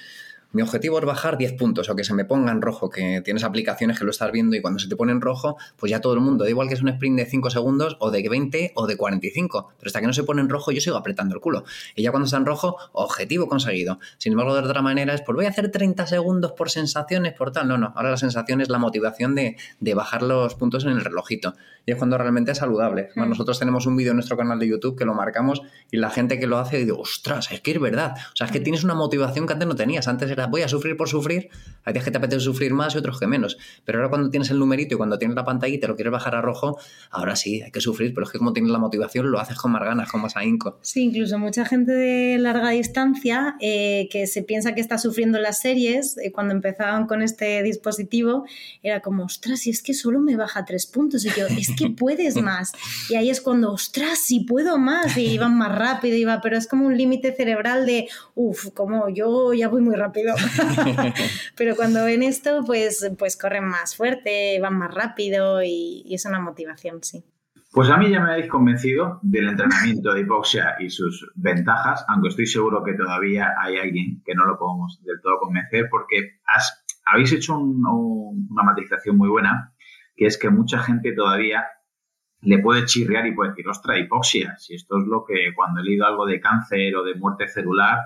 mi objetivo es bajar 10 puntos o que se me ponga en rojo, que tienes aplicaciones que lo estás viendo y cuando se te pone en rojo, pues ya todo el mundo, da igual que es un sprint de 5 segundos o de 20 o de 45, pero hasta que no se pone en rojo yo sigo apretando el culo. Y ya cuando está en rojo, objetivo conseguido. Sin embargo, de otra manera es, pues voy a hacer 30 segundos por sensaciones, por tal. No, no, ahora la sensación es la motivación de, de bajar los puntos en el relojito. Y es cuando realmente es saludable. Hmm. nosotros tenemos un vídeo en nuestro canal de YouTube que lo marcamos y la gente que lo hace dice, ostras, es que es verdad. O sea, es que hmm. tienes una motivación que antes no tenías. Antes era voy a sufrir por sufrir, hay días que te apetece sufrir más y otros que menos. Pero ahora cuando tienes el numerito y cuando tienes la pantalla y te lo quieres bajar a rojo, ahora sí, hay que sufrir, pero es que como tienes la motivación lo haces con más ganas, con más ahínco. Sí, incluso mucha gente de larga distancia eh, que se piensa que está sufriendo las series, eh, cuando empezaban con este dispositivo, era como, ostras, si es que solo me baja tres puntos. Y yo, es que puedes más. Y ahí es cuando, ostras, si puedo más. Y iban más rápido, iba, pero es como un límite cerebral de, uff, como yo ya voy muy rápido. Pero cuando ven esto, pues, pues corren más fuerte, van más rápido y, es una motivación, sí. Pues a mí ya me habéis convencido del entrenamiento de hipoxia y sus ventajas, aunque estoy seguro que todavía hay alguien que no lo podemos del todo convencer, porque habéis hecho una matización muy buena, que es que mucha gente todavía le puede chirrear y puede decir, ostra, hipoxia, si esto es lo que cuando he leído algo de cáncer o de muerte celular,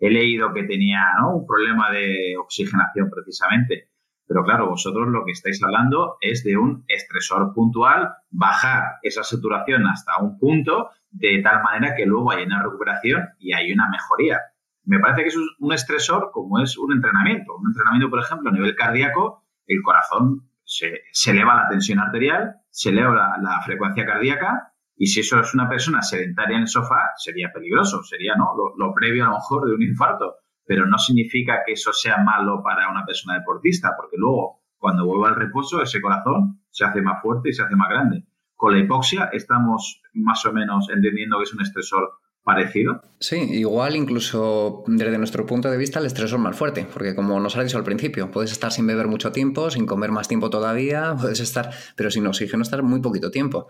he leído que tenía un problema de oxigenación precisamente. Pero claro, vosotros lo que estáis hablando es de un estresor puntual, bajar esa saturación hasta un punto de tal manera que luego hay una recuperación y hay una mejoría. Me parece que es un estresor como es un entrenamiento. Un entrenamiento, por ejemplo, a nivel cardíaco, el corazón se, eleva la tensión arterial, se eleva la frecuencia cardíaca y si eso es una persona sedentaria en el sofá, sería peligroso, sería ¿no? lo, previo a lo mejor de un infarto. Pero no significa que eso sea malo para una persona deportista, porque luego, cuando vuelva al reposo, ese corazón se hace más fuerte y se hace más grande. Con la hipoxia estamos más o menos entendiendo que es un estresor parecido. Sí, igual incluso desde nuestro punto de vista el estresor más fuerte, porque como nos ha dicho al principio, puedes estar sin beber mucho tiempo, sin comer más tiempo todavía, puedes estar, pero sin oxígeno estar muy poquito tiempo.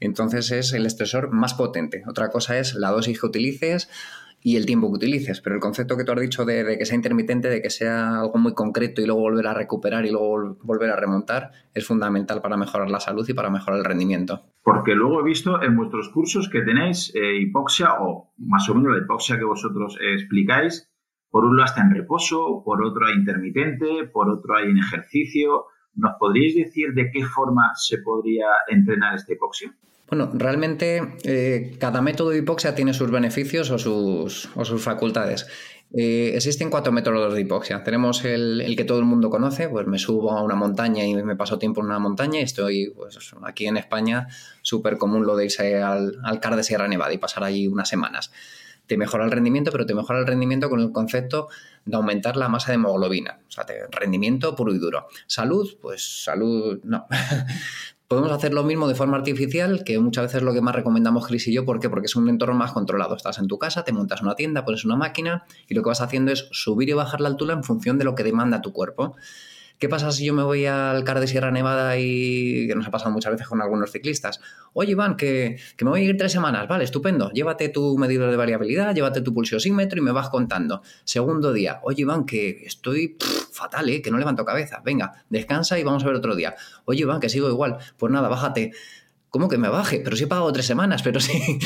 Entonces es el estresor más potente. Otra cosa es la dosis que utilices y el tiempo que utilices, pero el concepto que tú has dicho de, que sea intermitente, de que sea algo muy concreto y luego volver a recuperar y luego volver a remontar, es fundamental para mejorar la salud y para mejorar el rendimiento. Porque luego he visto en vuestros cursos que tenéis eh, hipoxia o más o menos la hipoxia que vosotros explicáis, por un lado está en reposo, por otro hay intermitente, por otro hay en ejercicio. ¿Nos podríais decir de qué forma se podría entrenar esta hipoxia? Bueno, realmente eh, cada método de hipoxia tiene sus beneficios o sus, facultades. Eh, existen cuatro métodos de hipoxia. Tenemos el, que todo el mundo conoce, pues me subo a una montaña y me paso tiempo en una montaña y estoy pues, aquí en España, súper común lo de irse al, al CAR de Sierra Nevada y pasar allí unas semanas. Te mejora el rendimiento, pero te mejora el rendimiento con el concepto de aumentar la masa de hemoglobina. O sea, rendimiento puro y duro. Salud, pues salud, no. Podemos hacer lo mismo de forma artificial, que muchas veces es lo que más recomendamos Chris y yo. Porque es un entorno más controlado. Estás en tu casa, te montas una tienda, pones una máquina y lo que vas haciendo es subir y bajar la altura en función de lo que demanda tu cuerpo. ¿Qué pasa si yo me voy al CAR de Sierra Nevada y que nos ha pasado muchas veces con algunos ciclistas? Oye, Iván, que, me voy a ir tres semanas. Vale, estupendo. Llévate tu medidor de variabilidad, llévate tu pulsiosímetro y me vas contando. Segundo día. Oye, Iván, que estoy fatal, ¿eh? que no levanto cabeza. Venga, descansa y vamos a ver otro día. Oye, Iván, que sigo igual. Pues nada, bájate ¿Cómo que me baje? Pero si he pagado tres semanas, pero sí.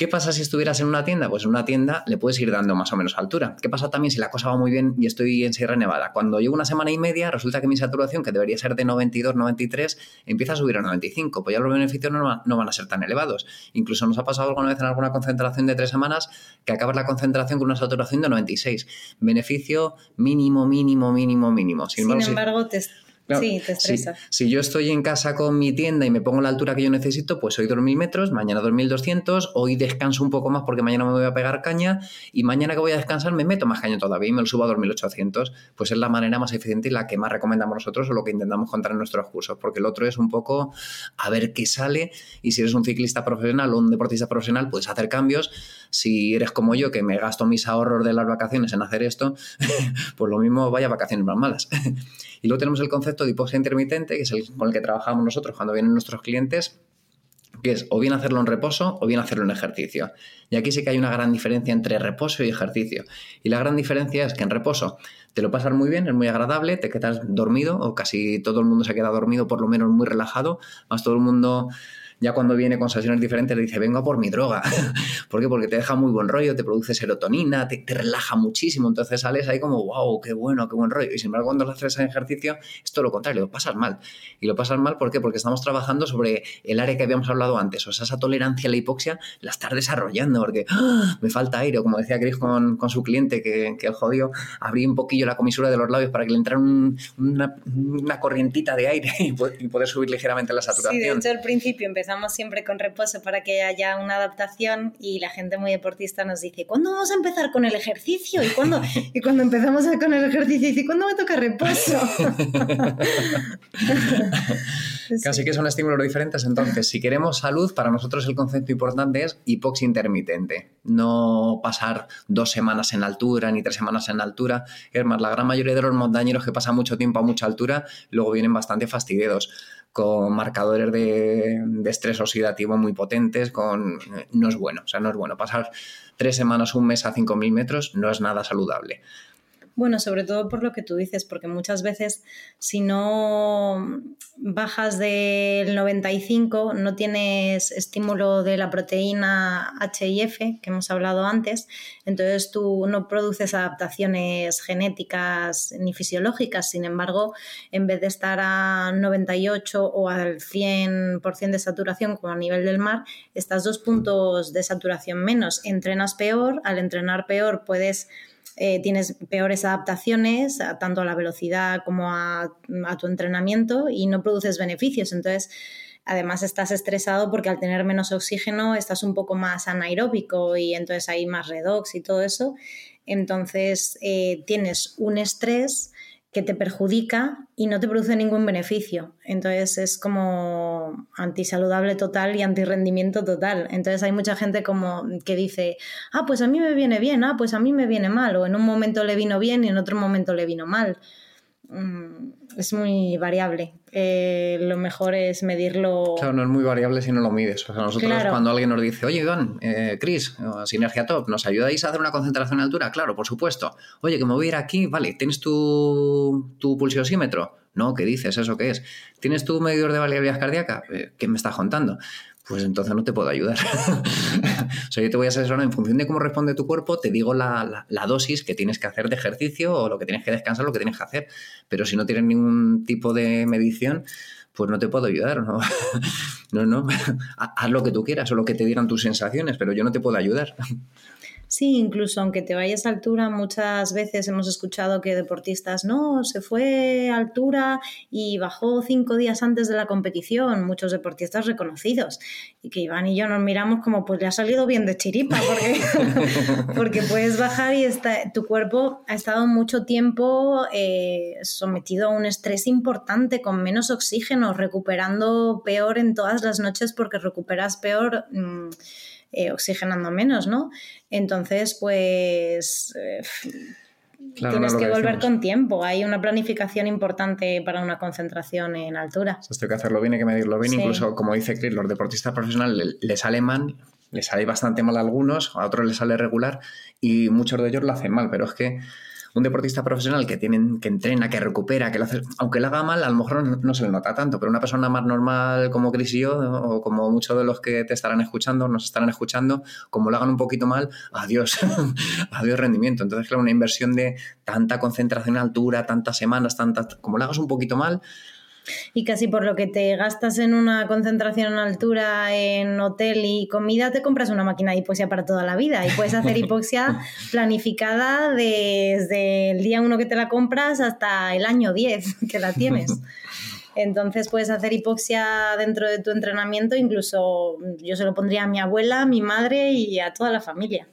¿Qué pasa si estuvieras en una tienda? Pues en una tienda le puedes ir dando más o menos altura. ¿Qué pasa también si la cosa va muy bien y estoy en Sierra Nevada? Cuando llevo una semana y media, resulta que mi saturación, que debería ser de 92, 93, empieza a subir a 95. Pues ya los beneficios no, no van a ser tan elevados. Incluso nos ha pasado alguna vez en alguna concentración de tres semanas que acabas la concentración con una saturación de 96. Beneficio mínimo, mínimo, mínimo, mínimo. Sin, embargo, te sí, te estresa. Si, yo estoy en casa con mi tienda y me pongo la altura que yo necesito, pues hoy 2.000 metros, mañana 2.200, hoy descanso un poco más porque mañana me voy a pegar caña y mañana que voy a descansar me meto más caña todavía y me lo subo a 2.800. Pues es la manera más eficiente y la que más recomendamos nosotros o lo que intentamos contar en nuestros cursos, porque el otro es un poco a ver qué sale y si eres un ciclista profesional o un deportista profesional puedes hacer cambios. Si eres como yo, que me gasto mis ahorros de las vacaciones en hacer esto, pues lo mismo vaya vacaciones más malas. Y luego tenemos el concepto de hipoxia intermitente, que es el con el que trabajamos nosotros cuando vienen nuestros clientes, que es o bien hacerlo en reposo o bien hacerlo en ejercicio. Y aquí sí que hay una gran diferencia entre reposo y ejercicio. Y la gran diferencia es que en reposo te lo pasas muy bien, es muy agradable, te quedas dormido o casi todo el mundo se queda dormido, por lo menos muy relajado, más todo el mundo ya cuando viene con sesiones diferentes le dice, vengo por mi droga. ¿Por qué? Porque te deja muy buen rollo, te produce serotonina, te, relaja muchísimo, entonces sales ahí como, wow, qué bueno, qué buen rollo. Y sin embargo, cuando lo haces en ejercicio, es todo lo contrario, lo pasas mal. Y lo pasas mal, ¿por qué? Porque estamos trabajando sobre el área que habíamos hablado antes, o sea, esa tolerancia a la hipoxia la estás desarrollando, porque ¡ah! me falta aire, o como decía Chris con, con su cliente, que, que el jodido abría un poquillo la comisura de los labios para que le entrara una, una, corrientita de aire y, poder subir ligeramente la saturación. Sí, de hecho al principio empezamos empezamos siempre con reposo para que haya una adaptación y la gente muy deportista nos dice, ¿cuándo vamos a empezar con el ejercicio? Y cuando, y cuando empezamos con el ejercicio dice, ¿cuándo me toca reposo? Casi que son estímulos diferentes. Entonces, si queremos salud, para nosotros el concepto importante es hipoxia intermitente. No pasar dos semanas en altura ni tres semanas en altura. Es más, la gran mayoría de los montañeros que pasan mucho tiempo a mucha altura luego vienen bastante fastidiados con marcadores de, estrés oxidativo muy potentes, con no es bueno, o sea, no es bueno. Pasar tres semanas, un mes a 5.000 metros no es nada saludable. Bueno, sobre todo por lo que tú dices, porque muchas veces si no bajas del 95, no tienes estímulo de la proteína HIF, que hemos hablado antes, entonces tú no produces adaptaciones genéticas ni fisiológicas, sin embargo, en vez de estar a 98 o al 100% de saturación como a nivel del mar, estás dos puntos de saturación menos, entrenas peor, al entrenar peor puedes eh, tienes peores adaptaciones tanto a la velocidad como a, tu entrenamiento y no produces beneficios. Entonces, además estás estresado porque al tener menos oxígeno estás un poco más anaeróbico y entonces hay más redox y todo eso. Entonces, eh, tienes un estrés que te perjudica y no te produce ningún beneficio. Entonces es como antisaludable total y antirrendimiento total. Entonces hay mucha gente como que dice, ah, pues a mí me viene bien, ah, pues a mí me viene mal, o en un momento le vino bien y en otro momento le vino mal. Mm, es muy variable. Eh, lo mejor es medirlo. Claro, no es muy variable si no lo mides. O sea, nosotros cuando alguien nos dice, oye, Iván, eh, Chris, Sinergia Top, ¿nos ayudáis a hacer una concentración de altura? Claro, por supuesto. Oye, que me voy a ir aquí, vale, ¿tienes tu, tu pulsiosímetro? No, ¿qué dices? ¿Eso qué es? ¿Tienes tu medidor de variabilidad cardíaca? Eh, ¿Qué me estás contando? Pues entonces no te puedo ayudar. o sea, yo te voy a asesorar en función de cómo responde tu cuerpo, te digo la, dosis que tienes que hacer de ejercicio o lo que tienes que descansar, lo que tienes que hacer. Pero si no tienes ningún tipo de medición, pues no te puedo ayudar. No, no, no. haz lo que tú quieras o lo que te digan tus sensaciones, pero yo no te puedo ayudar. Sí, incluso aunque te vayas a altura, muchas veces hemos escuchado que deportistas no, se fue a altura y bajó cinco días antes de la competición, muchos deportistas reconocidos. Y que Iván y yo nos miramos como, pues le ha salido bien de chiripa, porque, porque puedes bajar y está, tu cuerpo ha estado mucho tiempo eh, sometido a un estrés importante, con menos oxígeno, recuperando peor en todas las noches porque recuperas peor. Mm, eh, oxigenando menos, ¿no? Entonces, pues... Eh, tienes que, volver con tiempo. Hay una planificación importante para una concentración en altura. Esto hay que hacerlo bien, hay que medirlo bien. Incluso, como dice Chris, los deportistas profesionales les sale mal, les sale bastante mal a algunos, a otros les sale regular y muchos de ellos lo hacen mal. Pero es que un deportista profesional que, tienen, que entrena, que recupera, que lo hace, aunque lo haga mal, a lo mejor no, se le nota tanto, pero una persona más normal como Chris y yo, o como muchos de los que te estarán escuchando, nos estarán escuchando, como lo hagan un poquito mal, adiós, adiós rendimiento. Entonces, claro, una inversión de tanta concentración en altura, tantas semanas, tantas, como lo hagas un poquito mal, y casi por lo que te gastas en una concentración en altura, en hotel y comida, te compras una máquina de hipoxia para toda la vida. Y puedes hacer hipoxia planificada desde el día uno que te la compras hasta el año 10 que la tienes. Entonces puedes hacer hipoxia dentro de tu entrenamiento, incluso yo se lo pondría a mi abuela, a mi madre y a toda la familia.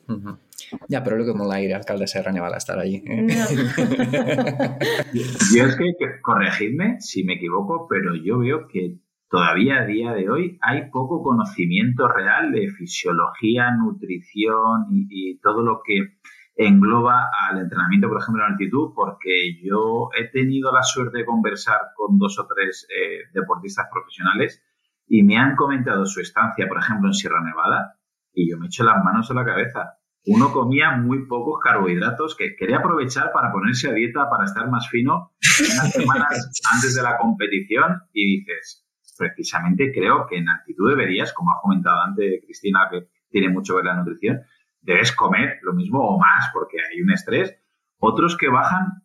Ya, pero lo que mola ir alcalde de Serra Nevada a estar allí. ¿eh? yo es que, corregidme si me equivoco, pero yo veo que todavía a día de hoy hay poco conocimiento real de fisiología, nutrición y, todo lo que engloba al entrenamiento, por ejemplo, en altitud, porque yo he tenido la suerte de conversar con dos o tres eh, deportistas profesionales y me han comentado su estancia, por ejemplo, en Sierra Nevada, y yo me echo las manos a la cabeza. Uno comía muy pocos carbohidratos que quería aprovechar para ponerse a dieta, para estar más fino unas semanas antes de la competición y dices, precisamente creo que en altitud deberías, como ha comentado antes Cristina, que tiene mucho que ver la nutrición, debes comer lo mismo o más porque hay un estrés. Otros que bajan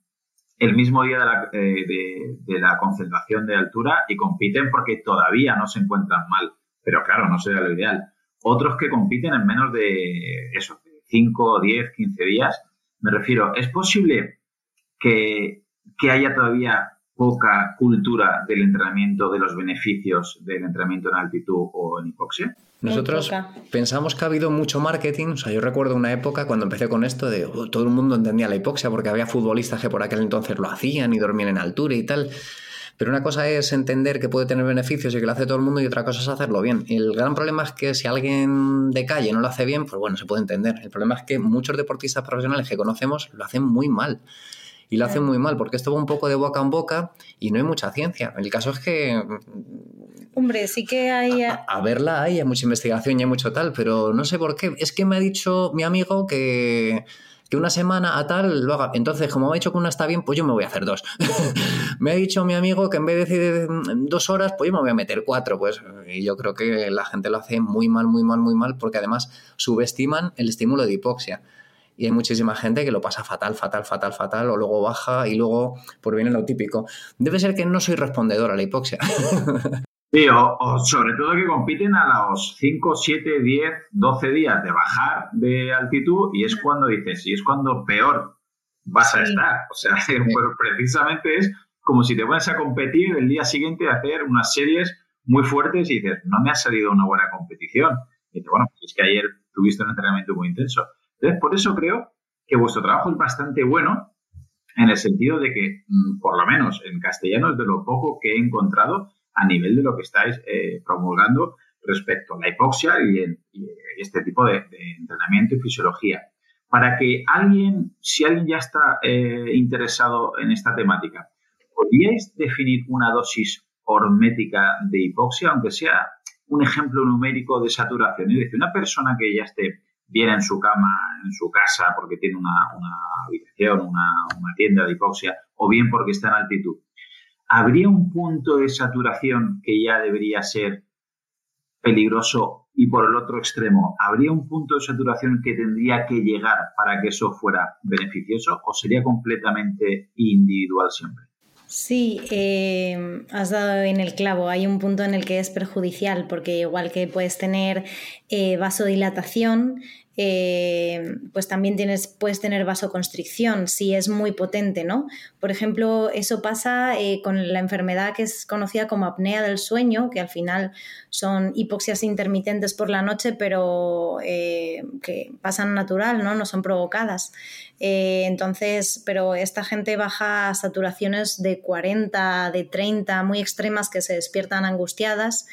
el mismo día de la, eh, de la concentración de altura y compiten porque todavía no se encuentran mal, pero claro, no sería lo ideal. Otros que compiten en menos de eso, 5, 10, 15 días. Me refiero, ¿es posible que, haya todavía poca cultura del entrenamiento, de los beneficios del entrenamiento en altitud o en hipoxia? Nosotros pensamos que ha habido mucho marketing. O sea, yo recuerdo una época cuando empecé con esto de oh, todo el mundo entendía la hipoxia porque había futbolistas que por aquel entonces lo hacían y dormían en altura y tal. Pero una cosa es entender que puede tener beneficios y que lo hace todo el mundo y otra cosa es hacerlo bien. El gran problema es que si alguien de calle no lo hace bien, pues bueno, se puede entender. El problema es que muchos deportistas profesionales que conocemos lo hacen muy mal. Y lo hacen muy mal porque esto va un poco de boca en boca y no hay mucha ciencia. El caso es que... Hombre, sí que hay... A, a verla hay, hay mucha investigación y hay mucho tal, pero no sé por qué. Es que me ha dicho mi amigo que que una semana a tal lo haga. Entonces, como me ha dicho que una está bien, pues yo me voy a hacer dos. me ha dicho mi amigo que en vez de decir dos horas, pues yo me voy a meter cuatro. Pues, y yo creo que la gente lo hace muy mal, muy mal, muy mal, porque además subestiman el estímulo de hipoxia. Y hay muchísima gente que lo pasa fatal, fatal, fatal, fatal, o luego baja y luego por viene lo típico. Debe ser que no soy respondedor a la hipoxia. Sí, o, sobre todo que compiten a los 5, 7, 10, 12 días de bajar de altitud y es cuando dices, y es cuando peor vas a estar. O sea, pues precisamente es como si te pones a competir el día siguiente a hacer unas series muy fuertes y dices, no me ha salido una buena competición. Y dices, bueno, pues es que ayer tuviste un entrenamiento muy intenso. Entonces, por eso creo que vuestro trabajo es bastante bueno en el sentido de que, mm, por lo menos en castellano, es de lo poco que he encontrado, a nivel de lo que estáis eh, promulgando respecto a la hipoxia y, este tipo de, entrenamiento y fisiología. Para que alguien, si alguien ya está eh, interesado en esta temática, ¿podríais definir una dosis hormética de hipoxia, aunque sea un ejemplo numérico de saturación? Es decir, una persona que ya esté bien en su cama, en su casa, porque tiene una, habitación, una, una tienda de hipoxia, o bien porque está en altitud, ¿habría un punto de saturación que ya debería ser peligroso y por el otro extremo, ¿habría un punto de saturación que tendría que llegar para que eso fuera beneficioso o sería completamente individual siempre? Sí, eh, has dado en el clavo. Hay un punto en el que es perjudicial porque igual que puedes tener eh, vasodilatación, eh, pues también tienes, puedes tener vasoconstricción si es muy potente, ¿no? Por ejemplo, eso pasa eh, con la enfermedad que es conocida como apnea del sueño, que al final son hipoxias intermitentes por la noche, pero eh, que pasan natural, ¿no? No son provocadas. Entonces, pero esta gente baja saturaciones de 40, de 30, muy extremas que se despiertan angustiadas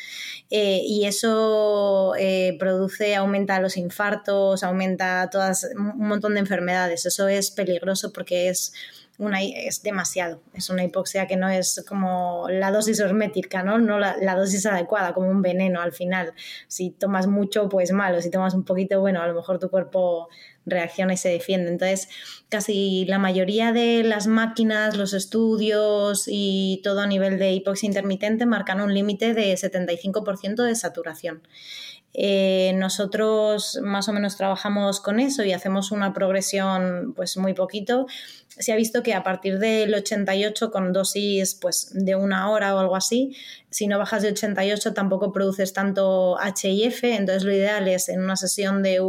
y eso produce, aumenta los infartos, aumenta todas un montón de enfermedades. Eso es peligroso porque es una, es demasiado. Es una hipoxia que no es como la dosis hermética, ¿no? No la, la, dosis adecuada, como un veneno al final. Si tomas mucho, pues malo. Si tomas un poquito, bueno, a lo mejor tu cuerpo reacciona y se defiende. Entonces, casi la mayoría de las máquinas, los estudios y todo a nivel de hipoxia intermitente marcan un límite de 75% de saturación. Eh, nosotros más o menos trabajamos con eso y hacemos una progresión pues muy poquito. Se ha visto que a partir del 88 con dosis pues de una hora o algo así, si no bajas de 88 tampoco produces tanto HIF, entonces lo ideal es en una sesión de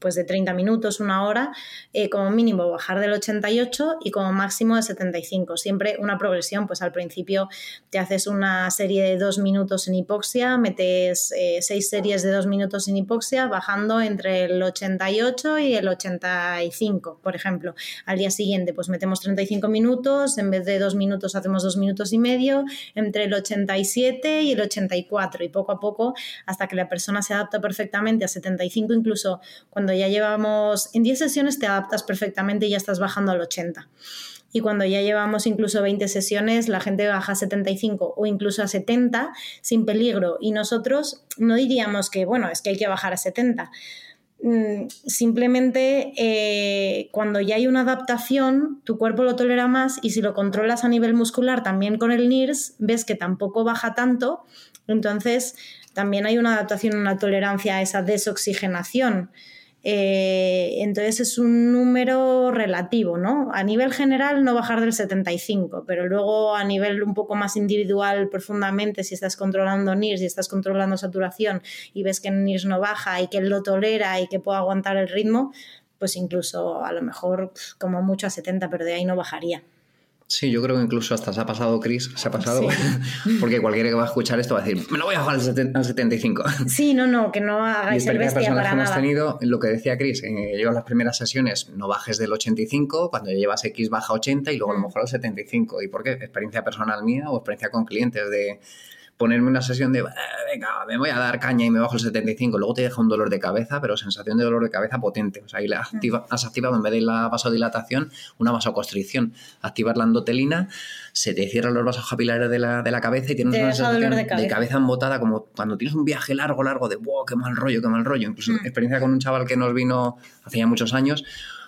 pues de 30 minutos, una hora, eh, como mínimo bajar del 88 y como máximo de 75. Siempre una progresión, pues al principio te haces una serie de dos minutos en hipoxia, metes eh, seis series de dos minutos en hipoxia, bajando entre el 88 y el 85, por ejemplo. Al día siguiente, pues metemos 35 minutos, en vez de dos minutos hacemos dos minutos y medio, entre el 87 y el 84, y poco a poco, hasta que la persona se adapta perfectamente a 75, incluso cuando ya llevamos, en 10 sesiones te adaptas perfectamente y ya estás bajando al 80. Y cuando ya llevamos incluso 20 sesiones, la gente baja a 75 o incluso a 70 sin peligro. Y nosotros no diríamos que, bueno, es que hay que bajar a 70 mm, simplemente eh, cuando ya hay una adaptación, tu cuerpo lo tolera más y si lo controlas a nivel muscular también con el NIRS, ves que tampoco baja tanto, entonces también hay una adaptación, una tolerancia a esa desoxigenación. Eh, entonces es un número relativo, ¿no? A nivel general no bajar del 75, pero luego a nivel un poco más individual profundamente, si estás controlando NIRS y estás controlando saturación y ves que NIRS no baja y que él lo tolera y que puede aguantar el ritmo, pues incluso a lo mejor como mucho a 70, pero de ahí no bajaría. Sí, yo creo que incluso hasta se ha pasado, Chris, se ha pasado, porque cualquiera que va a escuchar esto va a decir, me lo voy a bajar al, 75. Sí, no, no, que no hagáis el bestia para que hemos tenido, lo que decía Chris, eh, llevas las primeras sesiones, no bajes del 85, cuando llevas X baja 80 y luego a lo mm. mejor al 75. ¿Y por qué? Experiencia personal mía o experiencia con clientes de ponerme una sesión de, eh, venga, me voy a dar caña y me bajo el 75, luego te deja un dolor de cabeza, pero sensación de dolor de cabeza potente. O sea, ahí le activa, has activado en vez de la vasodilatación una vasoconstricción. Activas la endotelina, se te cierran los vasos capilares de la, de la cabeza y tienes una sensación de cabeza. embotada, como cuando tienes un viaje largo, largo, de, wow, qué mal rollo, qué mal rollo. Incluso mm. experiencia con un chaval que nos vino hace ya muchos años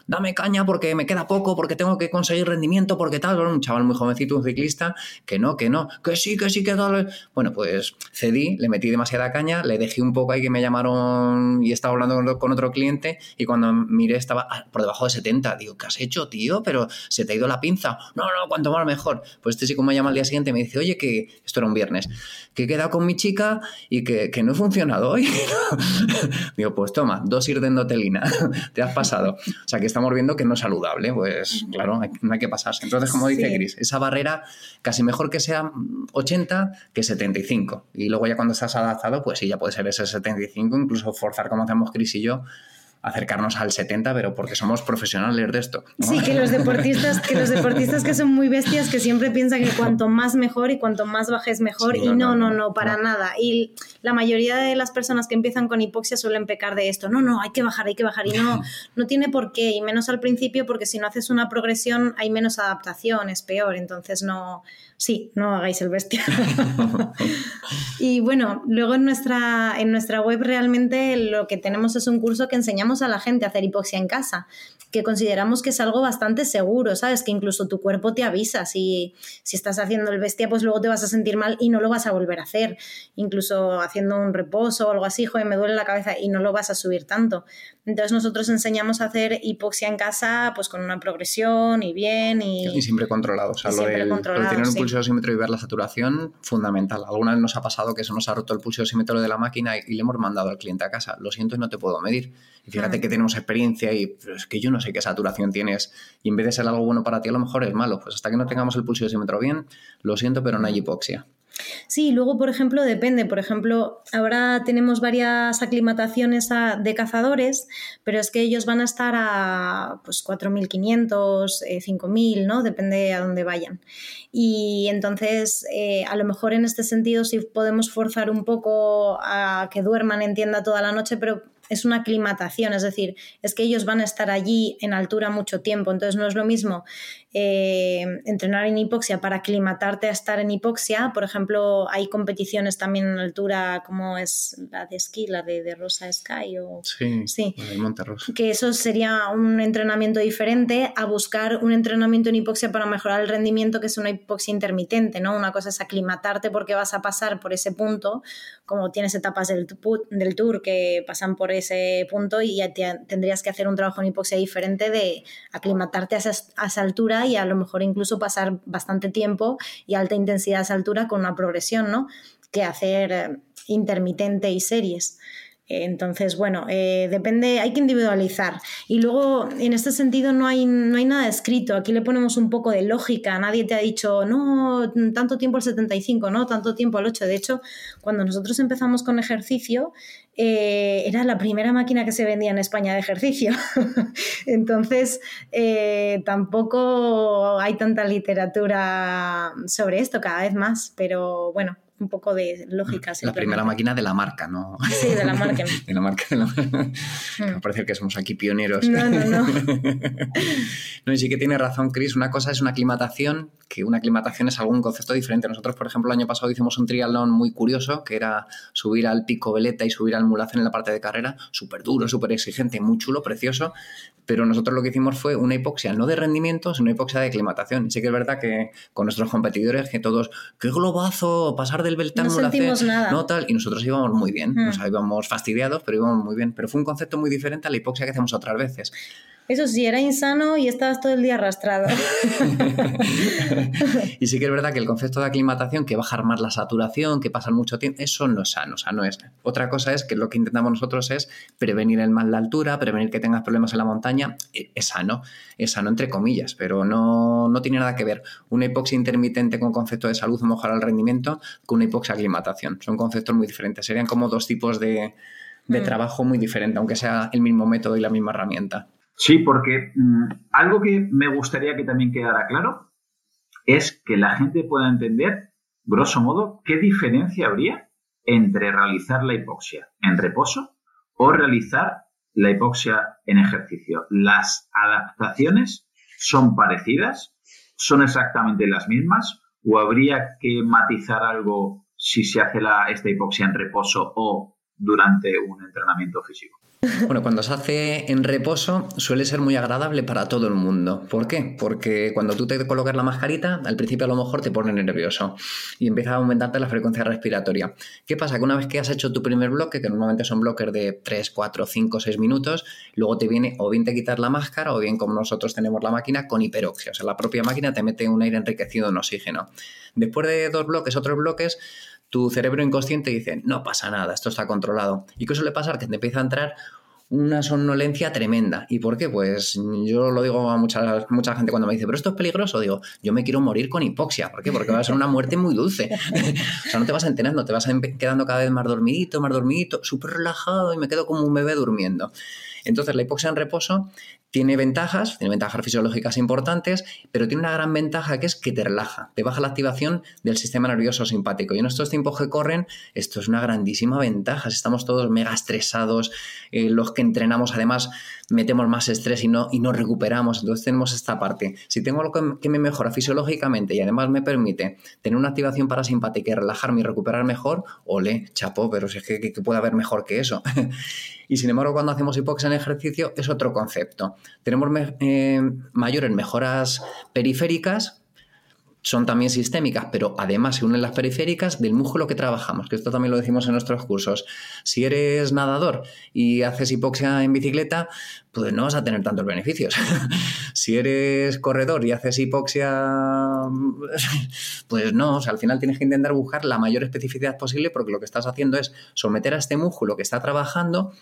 dame caña porque me queda poco, porque tengo que conseguir rendimiento, porque tal, un chaval muy jovencito, un ciclista, que no, que no, que sí, que sí, que tal. Bueno, pues cedí, le metí demasiada caña, le dejé un poco ahí que me llamaron y estaba hablando con otro cliente y cuando miré estaba ah, por debajo de 70. Digo, ¿qué has hecho, tío? Pero se te ha ido la pinza. No, no, cuanto más mejor. Pues este chico me llama al día siguiente y me dice, oye, que esto era un viernes, que he quedado con mi chica y que, que no he funcionado hoy. Digo, pues toma, dos ir de endotelina, te has pasado. O sea, que estamos viendo que no es saludable, pues claro, no hay que pasarse. Entonces, como dice Chris, esa barrera casi mejor que sea 80 que 75. Y luego ya cuando estás adaptado, pues sí, ya puede ser ese 75, incluso forzar como hacemos Chris y yo acercarnos al 70, pero porque somos profesionales de esto. Sí, que los deportistas, que los deportistas que son muy bestias, que siempre piensan que cuanto más mejor y cuanto más bajes mejor, y no, no, no, para nada. Y la mayoría de las personas que empiezan con hipoxia suelen pecar de esto. No, no, hay que bajar, hay que bajar. Y no, no tiene por qué, y menos al principio, porque si no haces una progresión hay menos adaptación, es peor. Entonces no, sí, no hagáis el bestia. y bueno, luego en nuestra, en nuestra web realmente lo que tenemos es un curso que enseñamos a la gente a hacer hipoxia en casa, que consideramos que es algo bastante seguro, ¿sabes? Que incluso tu cuerpo te avisa. Si, si estás haciendo el bestia, pues luego te vas a sentir mal y no lo vas a volver a hacer. Incluso haciendo un reposo o algo así, joder, me duele la cabeza y no lo vas a subir tanto. Entonces nosotros enseñamos a hacer hipoxia en casa pues con una progresión y bien y... Y siempre controlado. O sea, lo, tener un pulso oxímetro y ver la saturación, fundamental. Alguna vez nos ha pasado que se nos ha roto el pulso oxímetro de la máquina y, le hemos mandado al cliente a casa. Lo siento, no te puedo medir. Y fíjate que tenemos experiencia y es que yo no sé qué saturación tienes. Y en vez de ser algo bueno para ti, a lo mejor es malo. Pues hasta que no tengamos el pulso oxímetro bien, lo siento, pero no hay hipoxia. Sí, luego, por ejemplo, depende. Por ejemplo, ahora tenemos varias aclimataciones de cazadores, pero es que ellos van a estar a pues, 4.500, 5.000, eh, ¿no? Depende a dónde vayan. Y entonces, eh, a lo mejor en este sentido sí podemos forzar un poco a que duerman en tienda toda la noche, pero es una aclimatación, es decir, es que ellos van a estar allí en altura mucho tiempo, entonces no es lo mismo eh, entrenar en hipoxia para aclimatarte a estar en hipoxia. Por ejemplo, hay competiciones también en altura como es la de esquí, la de, Rosa Sky o sí, sí Monte Rosa. Que eso sería un entrenamiento diferente a buscar un entrenamiento en hipoxia para mejorar el rendimiento, que es una hipoxia intermitente, ¿no? Una cosa es aclimatarte porque vas a pasar por ese punto, como tienes etapas del, del tour que pasan por ese punto y ya tendrías que hacer un trabajo en hipoxia diferente de aclimatarte a esa altura y a lo mejor incluso pasar bastante tiempo y alta intensidad a esa altura con una progresión, ¿no? Que hacer eh, intermitente y series. Entonces, bueno, eh, depende, hay que individualizar. Y luego, en este sentido, no hay, no hay nada escrito. Aquí le ponemos un poco de lógica. Nadie te ha dicho, no, tanto tiempo al 75, no, tanto tiempo al 8. De hecho, cuando nosotros empezamos con ejercicio, eh, era la primera máquina que se vendía en España de ejercicio. Entonces, eh, tampoco hay tanta literatura sobre esto, cada vez más. Pero bueno, un poco de lógica. La primera máquina de la marca, ¿no? Sí, de la marca. de la marca. De la mm. Parece que somos aquí pioneros. No, no, no. no, y sí que tiene razón, Chris. Una cosa es una aclimatación, que una aclimatación es algún concepto diferente. Nosotros, por ejemplo, el año pasado hicimos un triatlón muy curioso, que era subir al pico Veleta y subir al Mulacen en la parte de carrera. Súper duro, súper exigente, muy chulo, precioso. Pero nosotros lo que hicimos fue una hipoxia no de rendimiento, sino una hipoxia de aclimatación. Y sí que es verdad que con nuestros competidores, que todos, ¡qué globazo! Pasar del Beltán no sentimos nada. No tal, y nosotros íbamos muy bien. Mm. O sea, íbamos fastidiados, pero íbamos muy bien. Pero fue un concepto muy diferente a la hipoxia que hacemos otras veces. Eso sí, era insano y estabas todo el día arrastrado. y sí que es verdad que el concepto de aclimatación, que bajar más la saturación, que pasar mucho tiempo, eso no es sano, o sea, no es. Otra cosa es que lo que intentamos nosotros es prevenir el mal de altura, prevenir que tengas problemas en la montaña, e, es sano, es sano entre comillas, pero no, no tiene nada que ver una hipoxia intermitente con concepto de salud o mejorar el rendimiento con una hipoxia aclimatación. Son conceptos muy diferentes, serían como dos tipos de, de mm. trabajo muy diferentes, aunque sea el mismo método y la misma herramienta. Sí, porque mm, algo que me gustaría que también quedara claro es que la gente pueda entender, grosso modo, qué diferencia habría entre realizar la hipoxia en reposo o realizar la hipoxia en ejercicio. Las adaptaciones son parecidas, son exactamente las mismas o habría que matizar algo si se hace la, esta hipoxia en reposo o durante un entrenamiento físico. Bueno, cuando se hace en reposo suele ser muy agradable para todo el mundo. ¿Por qué? Porque cuando tú te colocas la mascarita, al principio a lo mejor te pone nervioso y empieza a aumentarte la frecuencia respiratoria. ¿Qué pasa? Que una vez que has hecho tu primer bloque, que normalmente son bloques de 3, 4, 5, 6 minutos, luego te viene o bien te quitas la máscara o bien como nosotros tenemos la máquina con hiperoxia. O sea, la propia máquina te mete un aire enriquecido en oxígeno. Después de dos bloques, otros bloques, tu cerebro inconsciente dice, no pasa nada, esto está controlado. ¿Y qué suele pasar? Que te empieza a entrar una somnolencia tremenda. ¿Y por qué? Pues yo lo digo a mucha, mucha gente cuando me dice, pero esto es peligroso, digo, yo me quiero morir con hipoxia. ¿Por qué? Porque va a ser una muerte muy dulce. o sea, no te vas enterando, te vas quedando cada vez más dormidito, más dormidito, súper relajado y me quedo como un bebé durmiendo. Entonces, la hipoxia en reposo tiene ventajas, tiene ventajas fisiológicas importantes, pero tiene una gran ventaja que es que te relaja, te baja la activación del sistema nervioso simpático. Y en estos tiempos que corren, esto es una grandísima ventaja. Estamos todos mega estresados, eh, los que entrenamos además metemos más estrés y no, y no recuperamos. Entonces tenemos esta parte. Si tengo algo que, me mejora fisiológicamente y además me permite tener una activación parasimpática y relajarme y recuperar mejor, ole, chapo, pero si es que, que puede haber mejor que eso. y sin embargo, cuando hacemos hipoxia en ejercicio es otro concepto. Tenemos eh, mayores mejoras periféricas, son también sistémicas, pero además se unen las periféricas del músculo que trabajamos, que esto también lo decimos en nuestros cursos. Si eres nadador y haces hipoxia en bicicleta, pues no vas a tener tantos beneficios. si eres corredor y haces hipoxia, pues no, o sea, al final tienes que intentar buscar la mayor especificidad posible porque lo que estás haciendo es someter a este músculo que está trabajando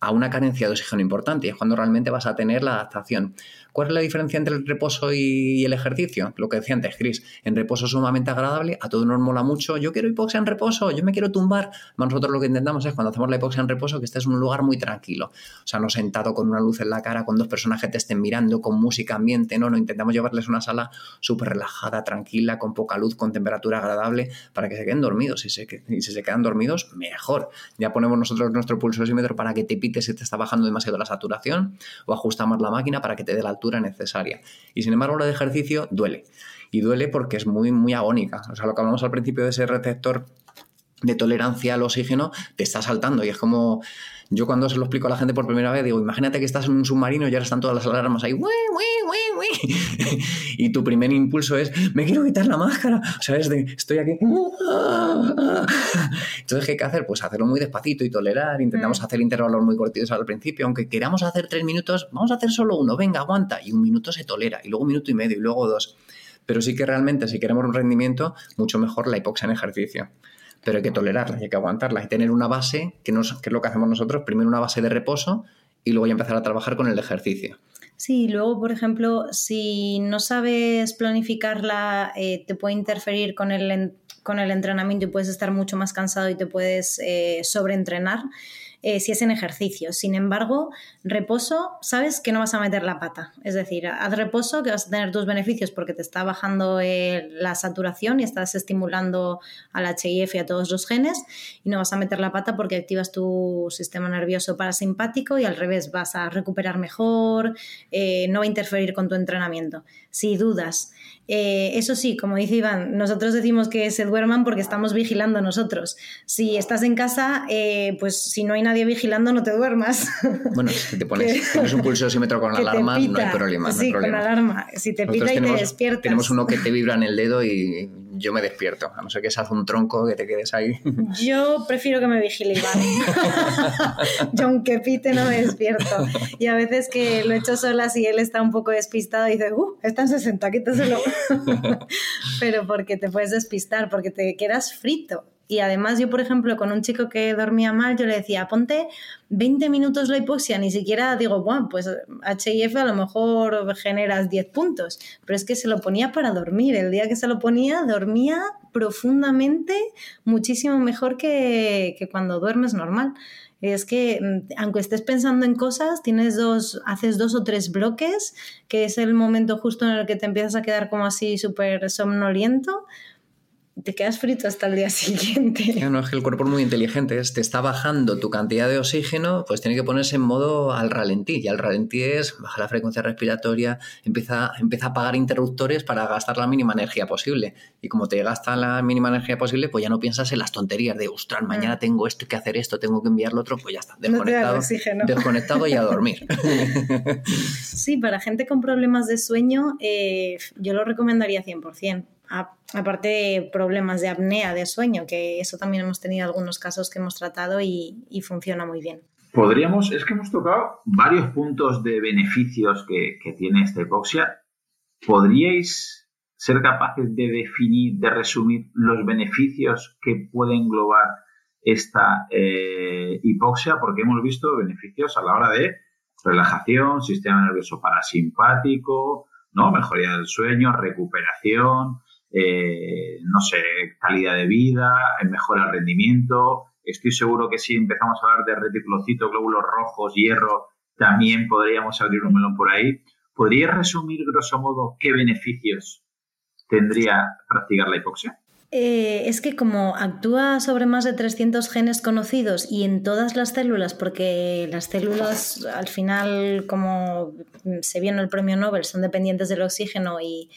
a una carencia de oxígeno importante y es cuando realmente vas a tener la adaptación. ¿Cuál es la diferencia entre el reposo y el ejercicio? Lo que decía antes, Chris. En reposo es sumamente agradable, a todos nos mola mucho. Yo quiero hipoxia en reposo, yo me quiero tumbar. Nosotros lo que intentamos es cuando hacemos la hipoxia en reposo que estés en un lugar muy tranquilo. O sea, no sentado con una luz en la cara, con dos personas que te estén mirando, con música ambiente. No, no, intentamos llevarles una sala súper relajada, tranquila, con poca luz, con temperatura agradable, para que se queden dormidos. Y, si se quedan dormidos, mejor. Ya ponemos nosotros nuestro pulsosímetro para que te pite si te está bajando demasiado la saturación o ajusta más la máquina para que te dé la altura necesaria. Y sin embargo, lo de ejercicio duele. Y duele porque es muy, muy agónica. O sea, lo que hablamos al principio de ese receptor de tolerancia al oxígeno te está saltando y es como yo cuando se lo explico a la gente por primera vez digo imagínate que estás en un submarino y ahora están todas las alarmas ahí y tu primer impulso es me quiero quitar la máscara sabes de estoy aquí entonces qué hay que hacer pues hacerlo muy despacito y tolerar intentamos mm. hacer intervalos muy cortitos al principio aunque queramos hacer tres minutos vamos a hacer solo uno venga aguanta y un minuto se tolera y luego un minuto y medio y luego dos. Pero sí que realmente si queremos un rendimiento mucho mejor la hipoxia en ejercicio pero hay que tolerarlas, hay que aguantarlas y tener una base, que, que es lo que hacemos nosotros, primero una base de reposo y luego ya empezar a trabajar con el ejercicio. Sí, luego, por ejemplo, si no sabes planificarla, eh, te puede interferir con el, con el entrenamiento y puedes estar mucho más cansado y te puedes eh, sobreentrenar. Eh, si es en ejercicio. Sin embargo, reposo, sabes que no vas a meter la pata. Es decir, haz reposo que vas a tener tus beneficios porque te está bajando eh, la saturación y estás estimulando al HIF y a todos los genes y no vas a meter la pata porque activas tu sistema nervioso parasimpático y al revés, vas a recuperar mejor, eh, no va a interferir con tu entrenamiento. Si dudas, eso sí, como dice Iván, nosotros decimos que se duerman porque estamos vigilando nosotros. Si estás en casa, pues si no hay nadie vigilando, no te duermas. Bueno, si te pones, tienes un pulsómetro con alarma, no hay problema. Sí, con alarma. Si te pita y te despiertas. Tenemos uno que te vibra en el dedo y yo me despierto. A no ser que seas un tronco que te quedes ahí. Yo prefiero que me vigile Iván. yo aunque pite no me despierto. Y a veces que lo he hecho sola si él está un poco despistado y dice, uh, está en 60, quítaselo. Pero porque te puedes despistar, porque te quedas frito y además yo, por ejemplo, con un chico que dormía mal, yo le decía, ponte 20 minutos la hipoxia, ni siquiera digo, bueno, pues HIF a lo mejor generas 10 puntos, pero es que se lo ponía para dormir. El día que se lo ponía, dormía profundamente, muchísimo mejor que, que cuando duermes normal. Es que mm, aunque estés pensando en cosas, tienes dos, haces dos o tres bloques, que es el momento justo en el que te empiezas a quedar como así súper somnoliento, te quedas frito hasta el día siguiente. no, es que el cuerpo es muy inteligente, te está bajando tu cantidad de oxígeno, pues tiene que ponerse en modo al ralentí. Y al ralentí es baja la frecuencia respiratoria, empieza, empieza a apagar interruptores para gastar la mínima energía posible. Y como te gasta la mínima energía posible, pues ya no piensas en las tonterías de, ostras, mm. mañana tengo esto que hacer esto, tengo que enviar lo otro, pues ya está, desconectado, desconectado y a dormir. sí, para gente con problemas de sueño, eh, yo lo recomendaría 100% aparte de problemas de apnea de sueño, que eso también hemos tenido algunos casos que hemos tratado y, funciona muy bien. Podríamos, es que hemos tocado varios puntos de beneficios que, tiene esta hipoxia. ¿Podríais ser capaces de definir, de resumir los beneficios que puede englobar esta eh, hipoxia? Porque hemos visto beneficios a la hora de relajación, sistema nervioso parasimpático, ¿no? mejoría del sueño, recuperación, eh, no sé, calidad de vida, mejora el rendimiento. Estoy seguro que si empezamos a hablar de reticulocitos, glóbulos rojos, hierro, también podríamos abrir un melón por ahí. ¿Podrías resumir, grosso modo, qué beneficios tendría practicar la hipoxia? Eh, es que como actúa sobre más de 300 genes conocidos y en todas las células, porque las células al final, como se vio en el premio Nobel, son dependientes del oxígeno y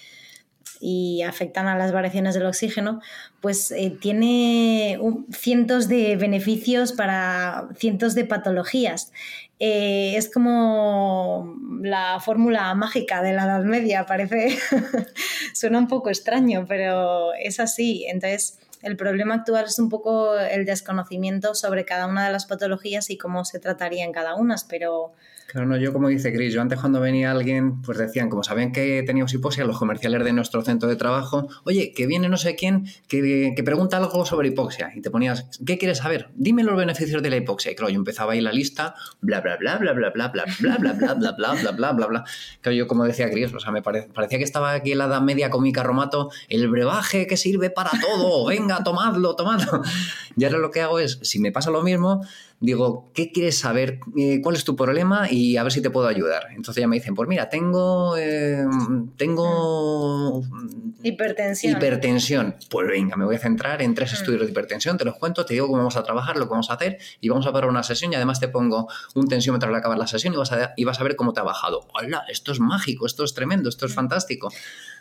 y afectan a las variaciones del oxígeno, pues eh, tiene cientos de beneficios para cientos de patologías. Eh, es como la fórmula mágica de la Edad Media, parece, suena un poco extraño, pero es así. Entonces, el problema actual es un poco el desconocimiento sobre cada una de las patologías y cómo se trataría en cada una, pero Claro, no, yo como dice Chris, yo antes cuando venía alguien, pues decían, como sabían que teníamos hipoxia, los comerciales de nuestro centro de trabajo, oye, que viene no sé quién, que, pregunta algo sobre hipoxia, y te ponías, ¿qué quieres saber? Dime los beneficios de la hipoxia. Y claro, yo empezaba ahí la lista, bla, bla, bla, bla, bla, bla, bla, bla, bla, bla, bla, bla, bla, bla, bla, bla. Claro, yo como decía Chris, o sea, me parecía que estaba aquí en la Edad Media con mi carromato, el brebaje que sirve para todo, venga, tomadlo, tomadlo. Y ahora lo que hago es, si me pasa lo mismo, digo, ¿qué quieres saber? Eh, ¿Cuál es tu problema? Y a ver si te puedo ayudar. Entonces ya me dicen, pues mira, tengo, eh, tengo hipertensión. hipertensión. Pues venga, me voy a centrar en tres mm. estudios de hipertensión, te los cuento, te digo cómo vamos a trabajar, lo que vamos a hacer y vamos a parar una sesión y además te pongo un tensiómetro al acabar la sesión y vas a, y vas a ver cómo te ha bajado. ¡Hola! Esto es mágico, esto es tremendo, esto es mm. fantástico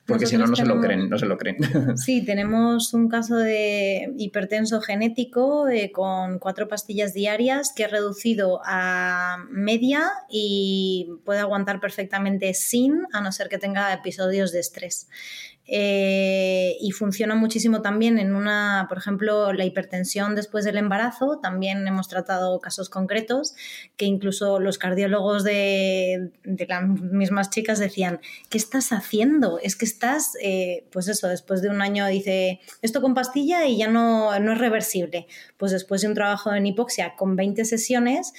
porque si no, no se lo creen, no se lo creen. Sí, tenemos un caso de hipertenso genético con cuatro pastillas diarias que he reducido a media y puede aguantar perfectamente sin, a no ser que tenga episodios de estrés. Eh, y funciona muchísimo también en una, por ejemplo, la hipertensión después del embarazo. También hemos tratado casos concretos que incluso los cardiólogos de, las mismas chicas decían, ¿qué estás haciendo? Es que estás, eh, pues eso, después de un año dice, esto con pastilla y ya no, no es reversible. Pues después de un trabajo en hipoxia con 20 sesiones,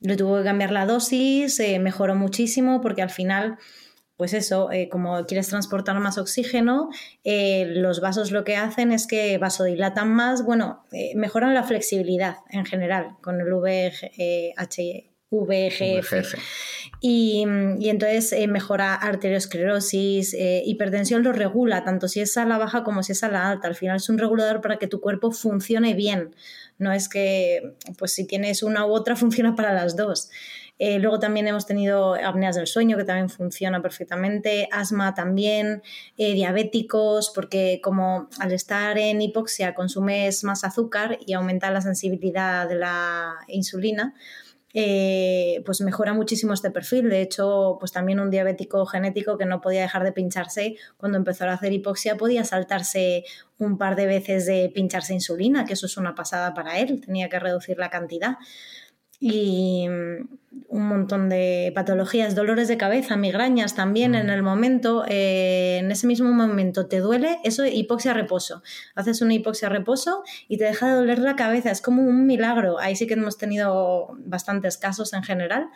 le tuvo que cambiar la dosis, eh, mejoró muchísimo porque al final pues eso, eh, como quieres transportar más oxígeno, eh, los vasos lo que hacen es que vasodilatan más, bueno, eh, mejoran la flexibilidad en general con el VGF. VGF. Y, y, entonces mejora arteriosclerosis, hipertensión lo regula, tanto si es a la baja como si es a la alta. Al final es un regulador para que tu cuerpo funcione bien. No es que, pues si tienes una u otra, funciona para las dos. Eh, luego también hemos tenido apneas del sueño, que también funciona perfectamente, asma también, eh, diabéticos, porque como al estar en hipoxia consumes más azúcar y aumenta la sensibilidad de la insulina, eh, pues mejora muchísimo este perfil. De hecho, pues también un diabético genético que no podía dejar de pincharse, cuando empezó a hacer hipoxia podía saltarse un par de veces de pincharse insulina, que eso es una pasada para él, tenía que reducir la cantidad y mm, un montón de patologías, dolores de cabeza, migrañas también en mm. el momento, eh, en ese mismo momento te duele, eso hipoxia reposo. Haces una hipoxia reposo y te deja de doler la cabeza, es como un milagro. Ahí sí que hemos tenido bastantes casos en general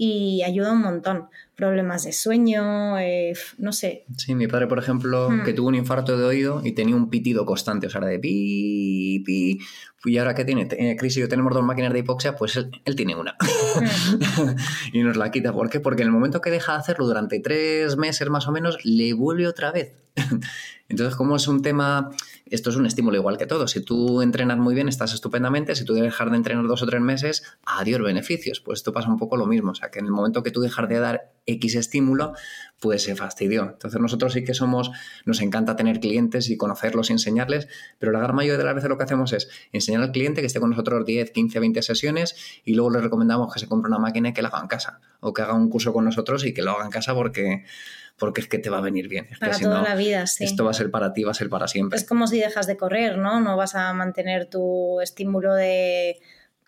y ayuda un montón. Problemas de sueño, eh, no sé. Sí, mi padre, por ejemplo, hmm. que tuvo un infarto de oído y tenía un pitido constante, o sea, de pi, pi. Y ahora que tiene, tiene crisis y yo tenemos dos máquinas de hipoxia, pues él, tiene una. Hmm. y nos la quita. ¿Por qué? Porque en el momento que deja de hacerlo durante tres meses más o menos, le vuelve otra vez. Entonces, como es un tema, esto es un estímulo igual que todo. Si tú entrenas muy bien, estás estupendamente. Si tú dejar de entrenar dos o tres meses, adiós beneficios. Pues esto pasa un poco lo mismo. O sea, que en el momento que tú dejas de dar X estímulo, pues se fastidió. Entonces, nosotros sí que somos, nos encanta tener clientes y conocerlos y enseñarles, pero la gran mayoría de las veces lo que hacemos es enseñar al cliente que esté con nosotros 10, 15, 20 sesiones y luego le recomendamos que se compre una máquina y que la haga en casa. O que haga un curso con nosotros y que lo haga en casa porque porque es que te va a venir bien. para toda la vida, sí. Esto va a ser para ti, va a ser para siempre. Es como si dejas de correr, ¿no? No vas a mantener tu estímulo de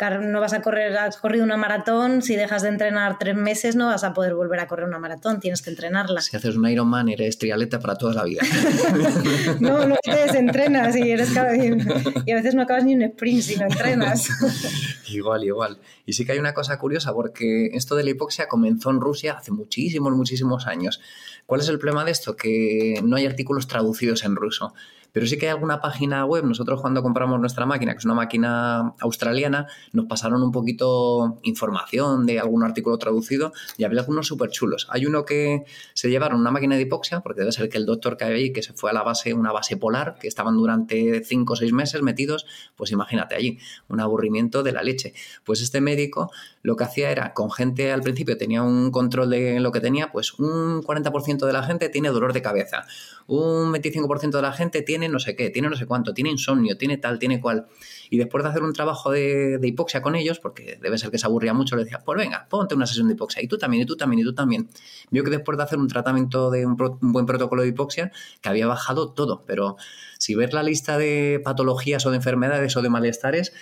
no vas a correr, has corrido una maratón, si dejas de entrenar tres meses no vas a poder volver a correr una maratón, tienes que entrenarla. Si haces un Ironman eres trialeta para toda la vida. no, no te desentrenas y, eres y a veces no acabas ni un sprint si no entrenas. igual, igual. Y sí que hay una cosa curiosa porque esto de la hipoxia comenzó en Rusia hace muchísimos, muchísimos años. ¿Cuál es el problema de esto? Que no hay artículos traducidos en ruso. Pero sí que hay alguna página web, nosotros cuando compramos nuestra máquina, que es una máquina australiana, nos pasaron un poquito información de algún artículo traducido y había algunos súper chulos. Hay uno que se llevaron una máquina de hipoxia, porque debe ser que el doctor que había ahí, que se fue a la base, una base polar, que estaban durante 5 o 6 meses metidos, pues imagínate allí, un aburrimiento de la leche. Pues este médico lo que hacía era, con gente al principio tenía un control de lo que tenía, pues un 40% de la gente tiene dolor de cabeza, un 25% de la gente tiene no sé qué, tiene no sé cuánto, tiene insomnio, tiene tal, tiene cual. Y después de hacer un trabajo de, hipoxia con ellos, porque debe ser que se aburría mucho, le decía, pues venga, ponte una sesión de hipoxia. Y tú también, y tú también, y tú también. Vio que después de hacer un tratamiento de un, buen protocolo de hipoxia, que había bajado todo. Pero si ves la lista de patologías o de enfermedades o de malestares,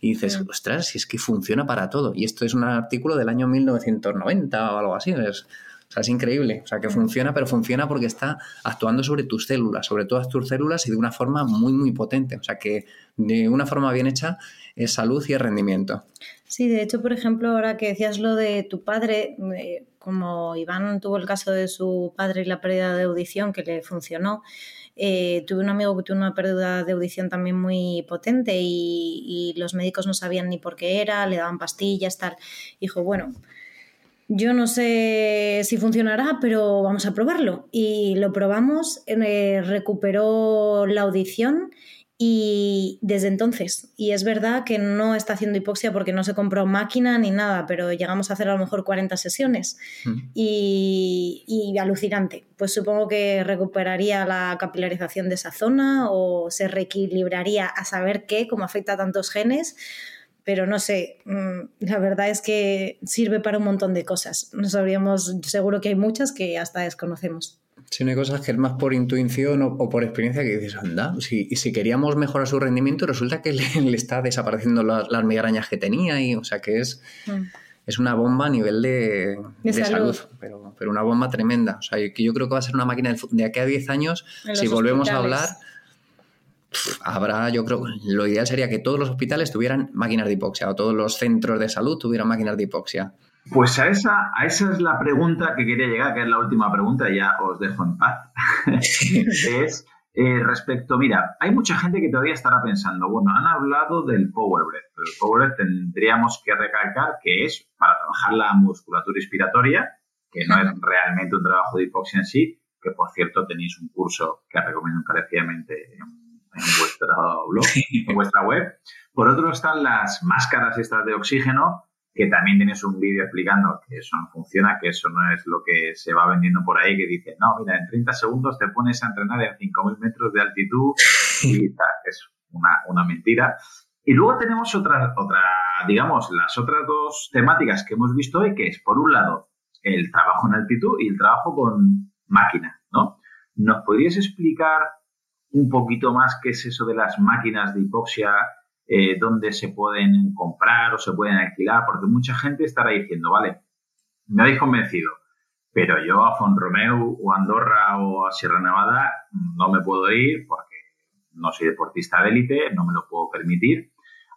y dices, ostras, si es que funciona para todo. Y esto es un artículo del año 1990 o algo así. Es, o sea, es increíble. O sea, que funciona, pero funciona porque está actuando sobre tus células, sobre todas tus células y de una forma muy, muy potente. O sea, que de una forma bien hecha es salud y es rendimiento. Sí, de hecho, por ejemplo, ahora que decías lo de tu padre, eh, como Iván tuvo el caso de su padre y la pérdida de audición que le funcionó, Eh, tuve un amigo que tuvo una pérdida de audición también muy potente y, los médicos no sabían ni por qué era, le daban pastillas, tal. Dijo, bueno, yo no sé si funcionará, pero vamos a probarlo. Y lo probamos, eh, recuperó la audición y desde entonces, y es verdad que no está haciendo hipoxia porque no se compró máquina ni nada, pero llegamos a hacer a lo mejor 40 sesiones mm. y, y, alucinante. Pues supongo que recuperaría la capilarización de esa zona o se reequilibraría a saber qué, cómo afecta a tantos genes, pero no sé, mm, la verdad es que sirve para un montón de cosas. No sabríamos, seguro que hay muchas que hasta desconocemos. Sí, no hay cosas que es más por intuición o, por experiencia que dices, anda, si, si queríamos mejorar su rendimiento, resulta que le, está desapareciendo las, migrañas que tenía, y o sea que es, mm. es una bomba a nivel de, salud, pero, pero, una bomba tremenda. O sea, que yo creo que va a ser una máquina de, aquí a 10 años, si volvemos a hablar, habrá, yo creo, lo ideal sería que todos los hospitales tuvieran máquinas de hipoxia o todos los centros de salud tuvieran máquinas de hipoxia. Pues a esa, a esa es la pregunta que quería llegar, que es la última pregunta, ya os dejo en paz. es eh, respecto, mira, hay mucha gente que todavía estará pensando, bueno, han hablado del Power Breath, pero el Power Breath tendríamos que recalcar que es para trabajar la musculatura inspiratoria, que no es realmente un trabajo de hipoxia en sí, que por cierto tenéis un curso que recomiendo encarecidamente en, en vuestro blog, en vuestra web. Por otro están las máscaras estas de oxígeno, que también tienes un vídeo explicando que eso no funciona, que eso no es lo que se va vendiendo por ahí, que dice, no, mira, en 30 segundos te pones a entrenar en 5.000 metros de altitud y tal, es una, una mentira. Y luego tenemos otra, otra, digamos, las otras dos temáticas que hemos visto hoy, que es, por un lado, el trabajo en altitud y el trabajo con máquina, ¿no? ¿Nos podrías explicar un poquito más qué es eso de las máquinas de hipoxia eh, dónde se pueden comprar o se pueden alquilar, porque mucha gente estará diciendo, vale, me habéis convencido, pero yo a Fonromeu o Andorra o a Sierra Nevada no me puedo ir porque no soy deportista de élite, no me lo puedo permitir.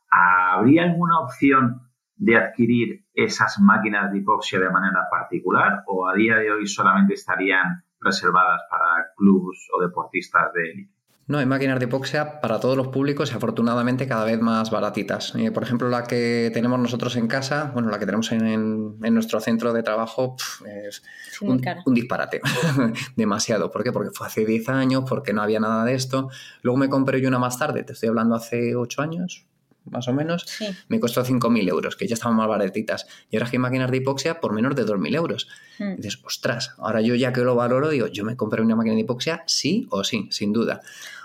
¿Habría alguna opción de adquirir esas máquinas de hipoxia de manera particular o a día de hoy solamente estarían reservadas para clubes o deportistas de élite? No, hay máquinas de hipoxia para todos los públicos y afortunadamente cada vez más baratitas. Eh, por ejemplo, la que tenemos nosotros en casa, bueno, la que tenemos en, nuestro centro de trabajo, es un, disparate. Demasiado. ¿Por qué? Porque fue hace 10 años, porque no había nada de esto. Luego me compré yo una más tarde, te estoy hablando hace 8 años, más o menos, me costó 5.000 euros, que ya estaban más baratitas. Y ahora hay máquinas de hipoxia por menos de 2.000 euros. Y dices, ostras, ahora yo ya que lo valoro, digo, yo me compré una máquina de hipoxia, sí o sí, sin duda.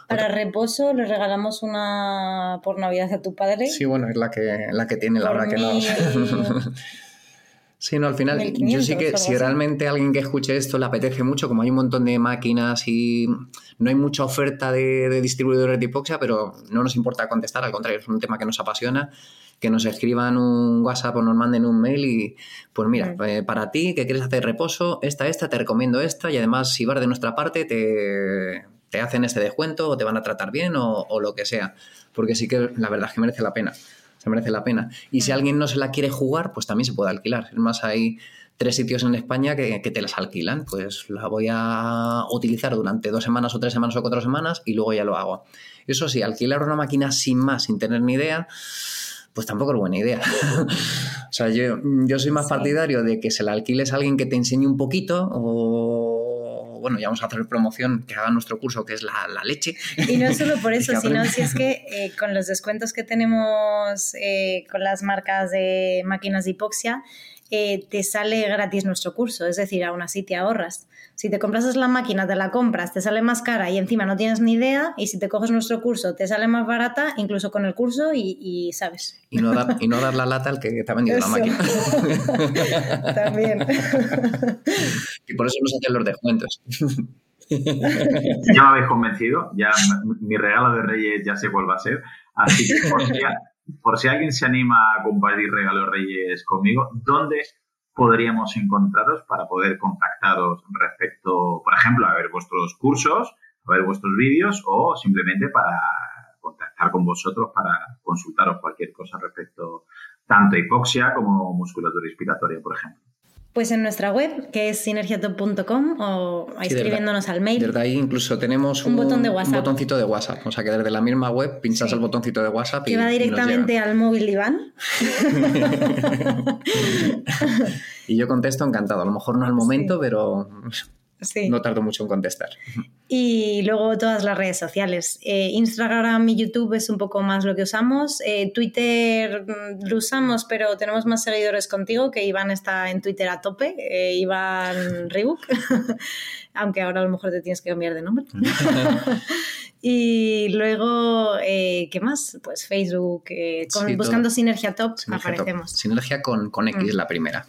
Para reposo le regalamos una por Navidad a tu padre. Sí, bueno, es la que, la que tiene la hora que no. sí, no, al final, yo sí que si realmente alguien que escuche esto le apetece mucho, como hay un montón de máquinas y no hay mucha oferta de, distribuidores de hipoxia, pero no nos importa contestar, al contrario, es un tema que nos apasiona que nos escriban un WhatsApp o nos manden un mail y pues mira, mm. eh, para ti que quieres hacer reposo, esta, esta, te recomiendo esta y además si vas de nuestra parte te, te hacen ese descuento o te van a tratar bien o, lo que sea. Porque sí que la verdad es que merece la pena. Se merece la pena. Y si alguien no se la quiere jugar, pues también se puede alquilar. Es más, hay tres sitios en España que, te las alquilan. Pues la voy a utilizar durante dos semanas o tres semanas o cuatro semanas y luego ya lo hago. Eso sí, alquilar una máquina sin más, sin tener ni idea, pues tampoco es buena idea. o sea, yo, yo soy más partidario de que se la alquiles a alguien que te enseñe un poquito o bueno, ya vamos a hacer promoción, que haga nuestro curso, que es la, leche. Y no solo por eso, sino si es que eh, con los descuentos que tenemos eh, con las marcas de máquinas de hipoxia, eh, te sale gratis nuestro curso, es decir, aún así te ahorras. Si te compras la máquina, te la compras, te sale más cara y encima no tienes ni idea, y si te coges nuestro curso, te sale más barata, incluso con el curso y, sabes. Y no, dar, y no dar la lata al que te ha vendido la máquina. También. y por eso nos hacen los descuentos. ya me habéis convencido, ya mi regalo de Reyes ya sé cuál va a ser. Así que por si alguien se anima a compartir regalos reyes conmigo, ¿dónde podríamos encontraros para poder contactaros respecto, por ejemplo, a ver vuestros cursos, a ver vuestros vídeos o simplemente para contactar con vosotros para consultaros cualquier cosa respecto tanto a hipoxia como musculatura inspiratoria, por ejemplo? Pues en nuestra web, que es sinergiatop.com o escribiéndonos al mail. Desde ahí incluso tenemos un, botón de WhatsApp. Un botoncito de WhatsApp. O sea que desde la misma web pinchas el botoncito de WhatsApp que va directamente al móvil de Iván. y yo contesto encantado. A lo mejor no al momento, pero no tardo mucho en contestar. Y luego todas las redes sociales. Eh, Instagram y YouTube es un poco más lo que usamos. Eh, Twitter mm, lo usamos, pero tenemos más seguidores contigo, que Iván está en Twitter a tope, eh, Iván Rebook, aunque ahora a lo mejor te tienes que cambiar de nombre. y luego, ¿qué más? Pues Facebook, buscando Sinergia Top, aparecemos. Sinergia con, con X, mm. la primera.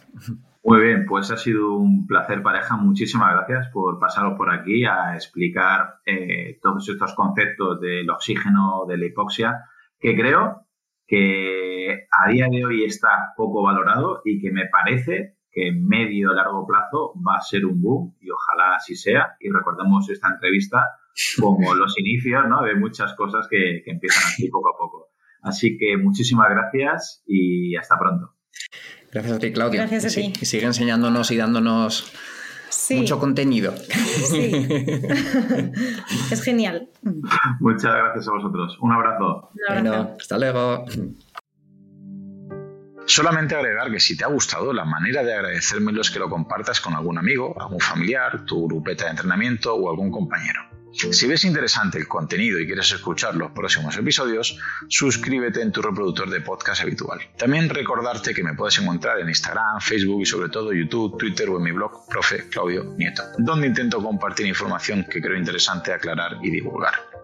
Muy bien, pues ha sido un placer pareja. Muchísimas gracias por pasaros por aquí a explicar eh, todos estos conceptos del oxígeno, de la hipoxia, que creo que a día de hoy está poco valorado y que me parece que en medio largo plazo va a ser un boom y ojalá así sea. Y recordemos esta entrevista como los inicios ¿no? de muchas cosas que, que empiezan así poco a poco. Así que muchísimas gracias y hasta pronto. Gracias a ti, Claudia. Gracias a ti. Y sigue enseñándonos y dándonos mucho contenido. Sí. es genial. Muchas gracias a vosotros. Un abrazo. Bueno, hasta luego. Solamente agregar que si te ha gustado, la manera de agradecérmelo es que lo compartas con algún amigo, algún familiar, tu grupeta de entrenamiento o algún compañero. Si ves interesante el contenido y quieres escuchar los próximos episodios, suscríbete en tu reproductor de podcast habitual. También recordarte que me puedes encontrar en Instagram, Facebook y sobre todo YouTube, Twitter o en mi blog Profe Claudio Nieto, donde intento compartir información que creo interesante aclarar y divulgar.